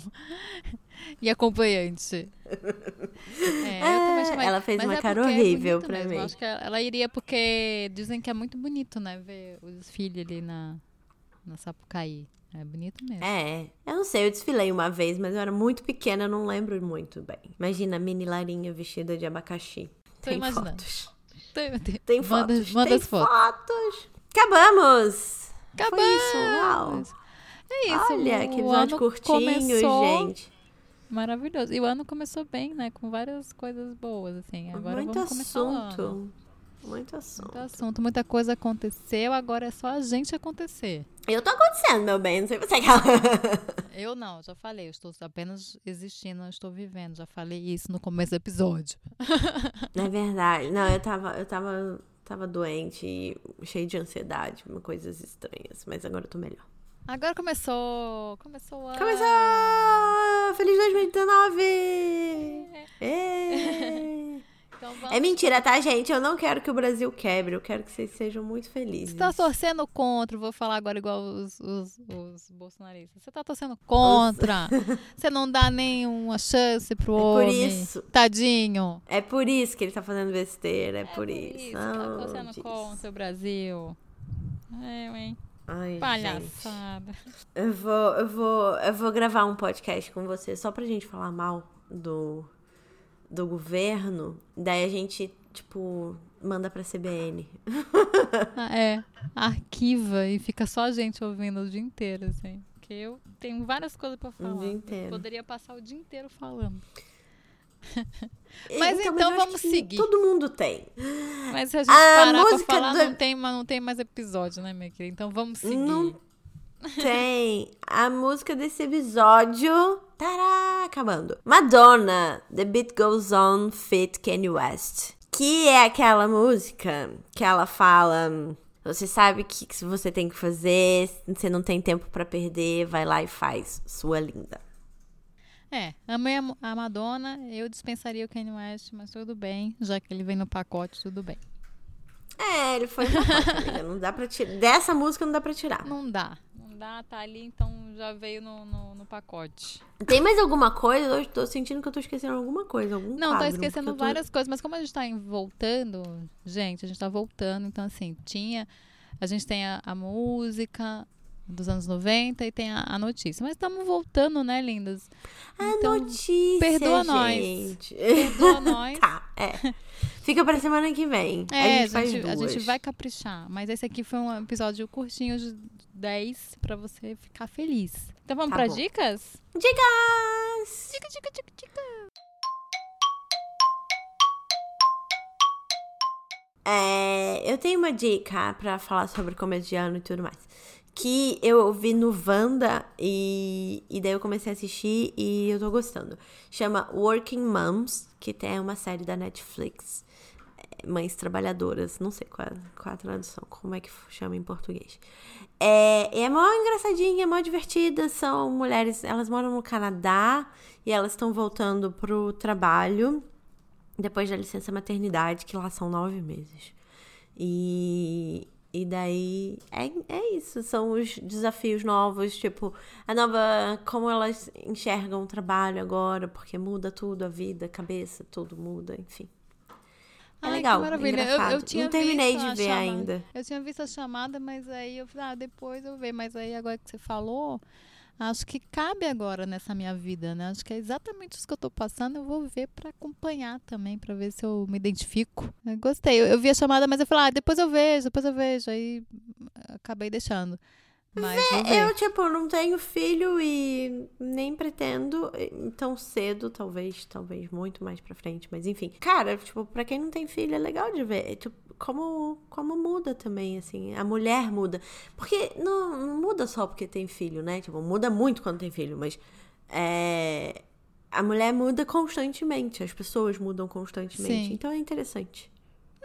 E acompanhante. É, é, ela fez uma é cara é horrível é pra mesmo. mim. Acho que ela iria porque dizem que é muito bonito, né? Ver o desfile ali na, na Sapucaí. É bonito mesmo. É, eu não sei, eu desfilei uma vez, mas eu era muito pequena, eu não lembro muito bem. Imagina a mini Larinha vestida de abacaxi. Tô tem imaginando. fotos. Tem, tem, tem manda, fotos. Manda tem fotos. fotos. Acabamos! Acabamos! Foi isso, uau! É isso. Olha, que episódio curtinho, começou... gente. Maravilhoso. E o ano começou bem, né? Com várias coisas boas, assim. Agora Muito vamos começar assunto. Muito assunto. Muito assunto, muita coisa aconteceu, agora é só a gente acontecer. Eu tô acontecendo, meu bem, não sei você que Eu não, já falei, eu estou apenas existindo, não estou vivendo. Já falei isso no começo do episódio. É verdade. Não, eu tava, eu tava, tava doente e cheio de ansiedade, coisas estranhas, mas agora eu tô melhor. Agora começou! Começou a... Começou! Feliz 2019! É. Então é mentira, tá, gente? Eu não quero que o Brasil quebre. Eu quero que vocês sejam muito felizes. Você tá torcendo contra, vou falar agora igual os, os, os bolsonaristas. Você tá torcendo contra. Você não dá nenhuma chance pro é homem. Por isso. Tadinho. É por isso que ele tá fazendo besteira. É, é por, isso. isso. Tá torcendo contra o Brasil. É, hein? Ai, Palhaçada. Gente. Eu vou, eu vou, eu vou gravar um podcast com você só pra gente falar mal do, do governo. Daí a gente, tipo, manda pra CBN. Ah, é, arquiva e fica só a gente ouvindo o dia inteiro, assim. Porque eu tenho várias coisas pra falar. O dia inteiro. Poderia passar o dia inteiro falando. Mas Mas então, então eu acho vamos seguir. Todo mundo tem. Mas se a gente A parar pra falar, do- não, tem, não tem mais episódio, né, minha querida? Então vamos seguir. Não tem. A música desse episódio. Tará, acabando. Madonna, The Beat Goes On, Fit Kanye West. Que é aquela música que ela fala. Você sabe o que, você tem que fazer, você não tem tempo pra perder, vai lá e faz, sua linda. É, amei a, Madonna, eu dispensaria o Kanye West, mas tudo bem, já que ele vem no pacote, tudo bem. É, ele foi um pacote, amiga. Não dá pra tirar. Dessa música não dá pra tirar. Não dá, dá, tá ali, então já veio no, no, no pacote. Tem mais alguma coisa? Eu tô sentindo que eu tô esquecendo alguma coisa. Algum Não, tô quadro, esquecendo porque eu tô- várias coisas, mas como a gente tá voltando, gente, a gente tá voltando, então assim, tinha. A gente tem a, a música dos anos 90 e tem a, a notícia. Mas estamos voltando, né, lindas? A Então, notícia, perdoa nós. gente. Perdoa nós. Tá, é. Fica pra semana que vem. É, a gente a duas. gente vai caprichar. Mas esse aqui foi um episódio curtinho de 10 pra você ficar feliz. Então vamos Tá pra bom. dicas? Dicas! Dica, dica, dica, dica. É, eu tenho uma dica pra falar sobre começo de ano e tudo mais. Que eu vi no Wanda e, e daí eu comecei a assistir e eu tô gostando. Chama Working Moms, que tem uma série da Netflix. Mães Trabalhadoras, não sei qual, qual a tradução, como é que chama em português. É, é mó engraçadinha, é mó divertida. São mulheres, elas moram no Canadá e elas estão voltando pro trabalho depois da licença maternidade, que lá são nove meses. E, e daí é, é isso, são os desafios novos, tipo, a nova. como elas enxergam o trabalho agora, porque muda tudo, a vida, a cabeça, tudo muda, enfim. É Ai, legal, maravilha. Eu- engraçado. eu tinha Não terminei visto de a ver chamada. ainda. Eu tinha visto a chamada, mas aí eu falei, ah, depois eu ver. Mas aí agora que você falou, acho que cabe agora nessa minha vida, né? Acho que é exatamente isso que eu tô passando. Eu vou ver pra acompanhar também, pra ver se eu me identifico. Eu gostei. Eu, eu vi a chamada, mas eu falei, ah, depois eu vejo, depois eu vejo. Aí acabei deixando. Mas ver. Eu, tipo, não tenho filho e nem pretendo tão cedo, talvez, talvez muito mais pra frente, mas enfim. Cara, tipo, pra quem não tem filho é legal de ver, é, tipo, como, como muda também, assim, a mulher muda. Porque não, não muda só porque tem filho, né? Tipo, muda muito quando tem filho, mas é, a mulher muda constantemente, as pessoas mudam constantemente, Sim. então é interessante.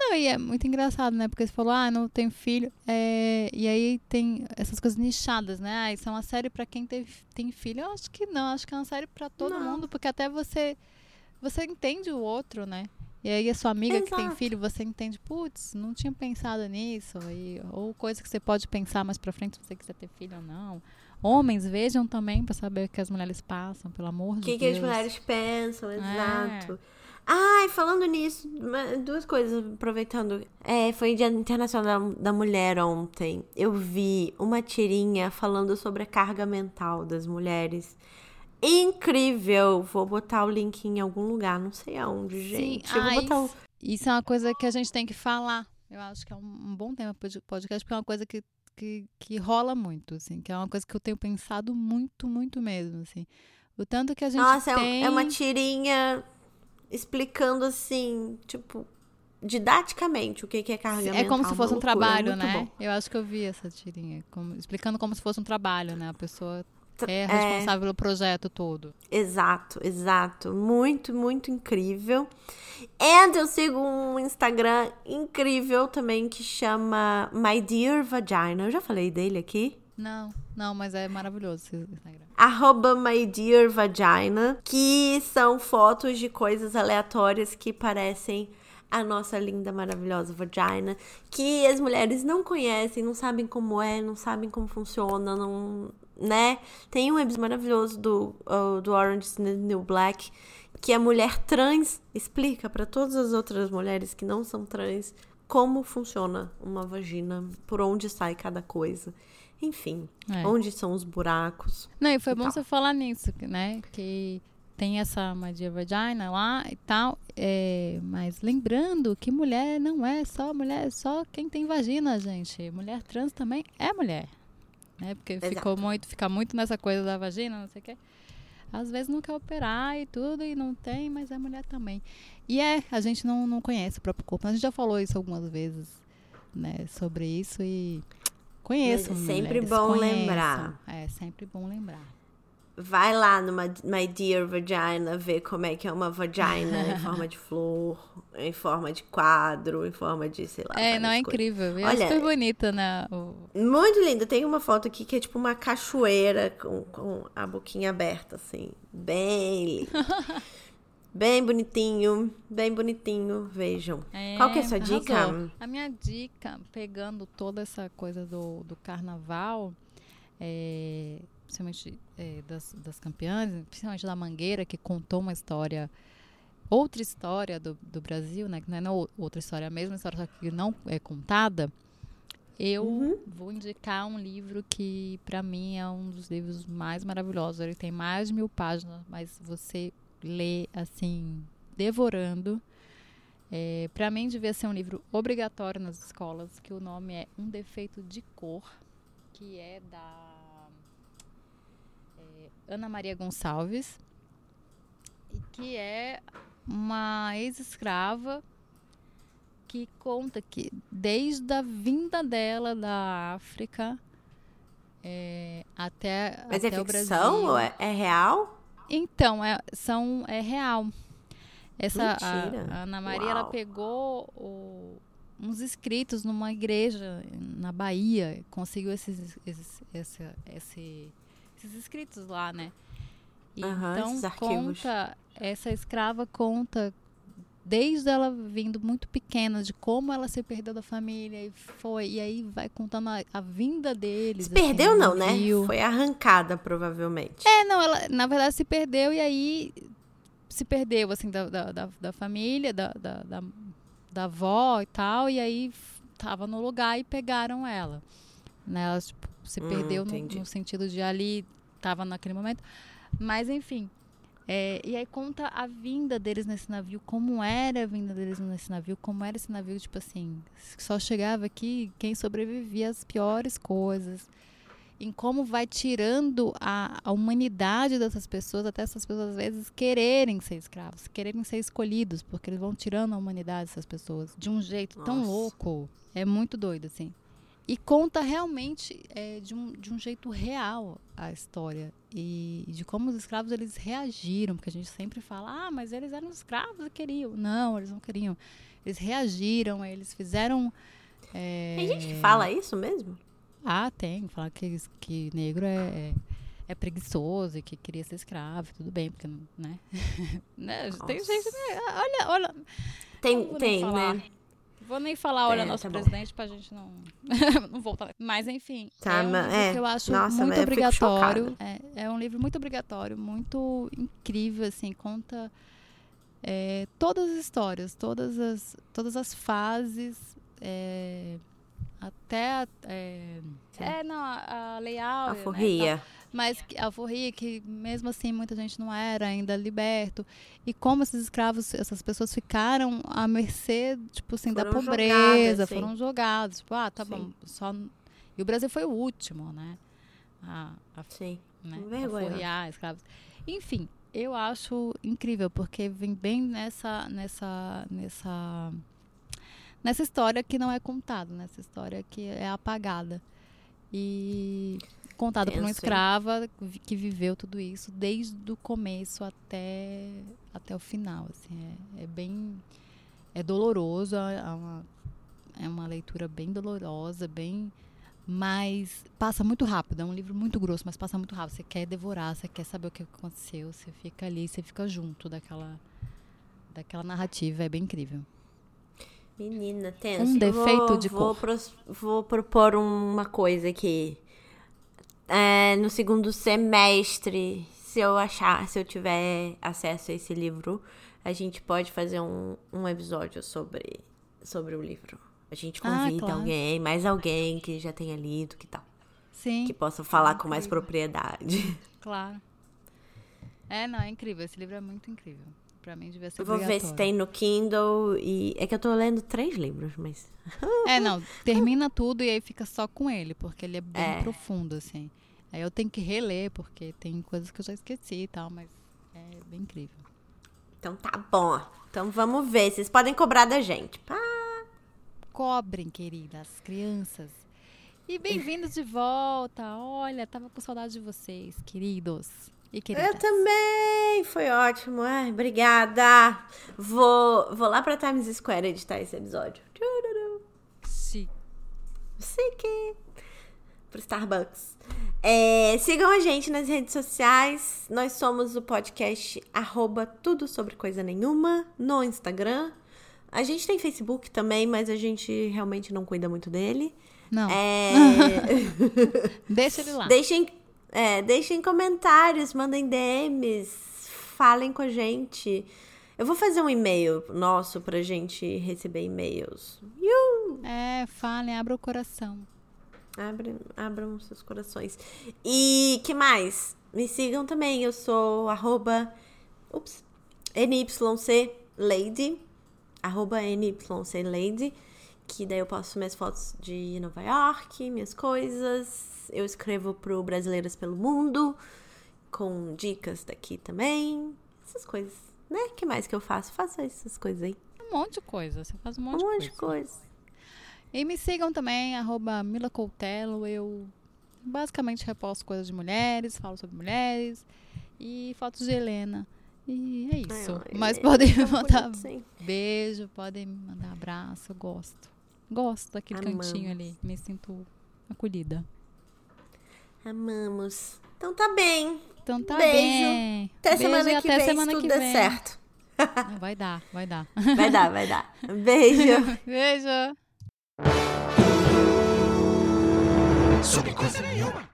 Não, e é muito engraçado, né? Porque você falou, ah, não tenho filho. É, E aí tem essas coisas nichadas, né? Ah, isso é uma série pra quem tem, tem filho. Eu acho que não, acho que é uma série pra todo Não. mundo, porque até você você entende o outro, né? E aí a sua amiga que tem Exato. filho, você entende, putz, não tinha pensado nisso. E, ou coisa que você pode pensar mais pra frente se você quiser ter filho ou não. Homens, vejam também pra saber o que as mulheres passam, pelo amor O de que, que Deus. as mulheres pensam, É. Ai, falando nisso, duas coisas, aproveitando. É, foi Dia Internacional da Mulher ontem. Eu vi uma tirinha falando sobre a carga mental das mulheres. Incrível! Vou botar o link em algum lugar, não sei aonde, gente. Eu ah, vou botar o... isso, é uma coisa que a gente tem que falar. Eu acho que é um, um bom tema para o podcast, porque é uma coisa que, que, que rola muito, assim, que é uma coisa que eu tenho pensado muito, muito mesmo, assim. O tanto que a gente Nossa, é tem... é uma tirinha explicando assim, tipo, didaticamente o que é carga mental. É como se fosse um loucura, trabalho, muito né? bom. Eu acho que eu vi essa tirinha, como- explicando como se fosse um trabalho, né? A pessoa é É. responsável pelo projeto todo. Exato, exato. Muito, muito incrível. E eu sigo um Instagram incrível também que chama My Dear Vagina. Eu já falei dele aqui. Não, não, mas é maravilhoso esse Instagram. Arroba My Dear Vagina, que são fotos de coisas aleatórias que parecem a nossa linda, maravilhosa vagina, que as mulheres não conhecem, não sabem como é, não sabem como funciona, não, né? Tem um episódio maravilhoso do, uh, do Orange is the New Black, que a mulher trans explica para todas as outras mulheres que não são trans como funciona uma vagina, por onde sai cada coisa. Enfim, é. onde são os buracos? Não, e foi e bom tal. você falar nisso, né? Que tem essa magia vagina lá e tal. É, mas lembrando que mulher não é só mulher, é só quem tem vagina, gente. Mulher trans também é mulher. Né? Porque Exato. ficou muito, fica muito nessa coisa da vagina, não sei o quê. Às vezes não quer operar e tudo, e não tem, mas é mulher também. E é, a gente não, não conhece o próprio corpo. A gente já falou isso algumas vezes, né, sobre isso e conheço. Mas é sempre bom lembrar. É sempre bom lembrar vai lá no My Dear Vagina ver como é que é uma vagina em forma de flor, em forma de quadro, em forma de, sei lá. É, não é coisas. incrível. É Olha, super bonita, né? O... Muito linda. Tem uma foto aqui que é tipo uma cachoeira com, com a boquinha aberta, assim. Bem Bem bonitinho, bem bonitinho, vejam. É, Qual que é a sua arrasou. dica? A minha dica, pegando toda essa coisa do, do carnaval, é, principalmente é, das, das campeãs, principalmente da Mangueira, que contou uma história, outra história do, do Brasil, né? Que não é outra história, a mesma história, só que não é contada. Eu uhum. vou indicar um livro que, para mim, é um dos livros mais maravilhosos. Ele tem mais de mil páginas, mas você lê, assim, devorando. É, para mim, devia ser um livro obrigatório nas escolas, que o nome é Um Defeito de Cor, que é da Ana Maria Gonçalves, que é uma ex-escrava que conta que desde a vinda dela da África é, até, Mas até é ficção ou é, é, real? Então, é, são, é real. Essa, a, a, Ana Maria, Uau. ela pegou o, uns escritos numa igreja na Bahia, conseguiu esses, esses, esse, esse esses escritos lá, né? E uhum, então conta, essa escrava conta desde ela vindo muito pequena de como ela se perdeu da família e foi e aí vai contando a, a vinda deles. Se assim, perdeu não, né? Foi arrancada provavelmente. É, não, ela na verdade se perdeu e aí se perdeu assim da, da, da, da família, da, da, da, da avó e tal e aí tava no lugar e pegaram ela. Né? Ela tipo, se hum, perdeu no, no, sentido de ali estava naquele momento. Mas enfim. É, e aí conta a vinda deles nesse navio, como era a vinda deles nesse navio, como era esse navio, tipo assim, só chegava aqui quem sobrevivia às piores coisas. Em como vai tirando a, a humanidade dessas pessoas, até essas pessoas às vezes quererem ser escravos, quererem ser escolhidos, porque eles vão tirando a humanidade dessas pessoas de um jeito Nossa. tão louco. É muito doido, assim. E conta realmente é, de, um, de um jeito real a história. E de como os escravos eles reagiram. Porque a gente sempre fala, ah, mas eles eram escravos e queriam. Não, eles não queriam. Eles reagiram, eles fizeram. É... Tem gente que fala isso mesmo? Ah, tem. Fala que, que negro é, é, é preguiçoso e que queria ser escravo. Tudo bem, porque, né? né? Tem gente. Né? Olha, olha. Tem, tem, né? Vou nem falar, olha, é, nosso tá presidente, bom. pra gente não, não voltar. Mas, enfim, tá, é um livro é, que eu acho nossa, muito obrigatório. É, é, um livro muito obrigatório, muito incrível, assim, conta é, todas as histórias, todas as, todas as fases, é, até... É, é, não, a, a A. Né, mas a alforria que mesmo assim muita gente não era ainda liberto. E como esses escravos essas pessoas ficaram à mercê tipo assim foram da pobreza foram jogados tipo ah tá sim. bom só e o Brasil foi o último né a, a sim. né? Alforriar escravos. Enfim eu acho incrível porque vem bem nessa nessa nessa nessa história que não é contada nessa história que é apagada. E contado por uma escrava que viveu tudo isso desde o começo até, até o final. Assim, é, é bem. É doloroso, é uma, é uma leitura bem dolorosa, bem. Mas passa muito rápido. É um livro muito grosso, mas passa muito rápido. Você quer devorar, você quer saber o que aconteceu, você fica ali, você fica junto daquela, daquela narrativa. É bem incrível. Menina, tenso. Um defeito vou, de vou, cor. Pro, vou propor uma coisa aqui é, no segundo semestre, se eu achar, se eu tiver acesso a esse livro, a gente pode fazer um, um episódio sobre, sobre o livro. A gente ah, convida ah, claro. alguém, mais alguém que já tenha lido, que tal. Sim. Que possa falar com mais propriedade. Claro. É, não, é incrível. Esse livro é muito incrível. Pra mim devia ser Eu vou ver se tem no Kindle e... É que eu tô lendo três livros, mas... É, não. Termina tudo e aí fica só com ele, porque ele é bem É. profundo, assim. Aí eu tenho que reler, porque tem coisas que eu já esqueci e tal, mas é bem incrível. Então tá bom. Então vamos ver. Vocês podem cobrar da gente. Pá. Cobrem, queridas crianças. E bem-vindos de volta. Olha, tava com saudade de vocês, queridos e queridas. Eu também! Foi ótimo. Ai, obrigada. Vou, vou lá pra Times Square editar esse episódio. Tchururu. Sim. Chique. Pro Starbucks. É, sigam a gente nas redes sociais. Nós somos o podcast arroba tudo sobre coisa nenhuma no Instagram. A gente tem Facebook também, mas a gente realmente não cuida muito dele. Não, É, deixa ele lá. deixem, é, deixem comentários, mandem DMs, falem com a gente. Eu vou fazer um e-mail nosso pra gente receber e-mails. Iu! É, falem, abra o coração. Abrem, abram seus corações. E que mais? Me sigam também. Eu sou arroba ups, NYC Lady. Arroba NYC Lady. Que daí eu posto minhas fotos de Nova York, minhas coisas. Eu escrevo pro Brasileiras pelo Mundo. Com dicas daqui também. Essas coisas, né? que mais que eu faço? Faço essas coisas aí. Um monte de coisa. Você faz um Um monte, monte de de coisa. E me sigam também, arroba Mila Coutelo. Eu basicamente reposto coisas de mulheres, falo sobre mulheres e fotos de Helena. E é isso. Ai, Mas Helena, podem me mandar bonito, beijo, podem me mandar abraço. Eu gosto. Gosto daquele cantinho Amamos. ali. Me sinto acolhida. Amamos. Então tá bem. Então tá Beijo. bem. Até Beijo semana que até vem, semana se tudo que der vem. certo. Não, Vai dar, vai dar. Vai dar, vai dar. Beijo. Beijo. Sobre coisa nenhuma.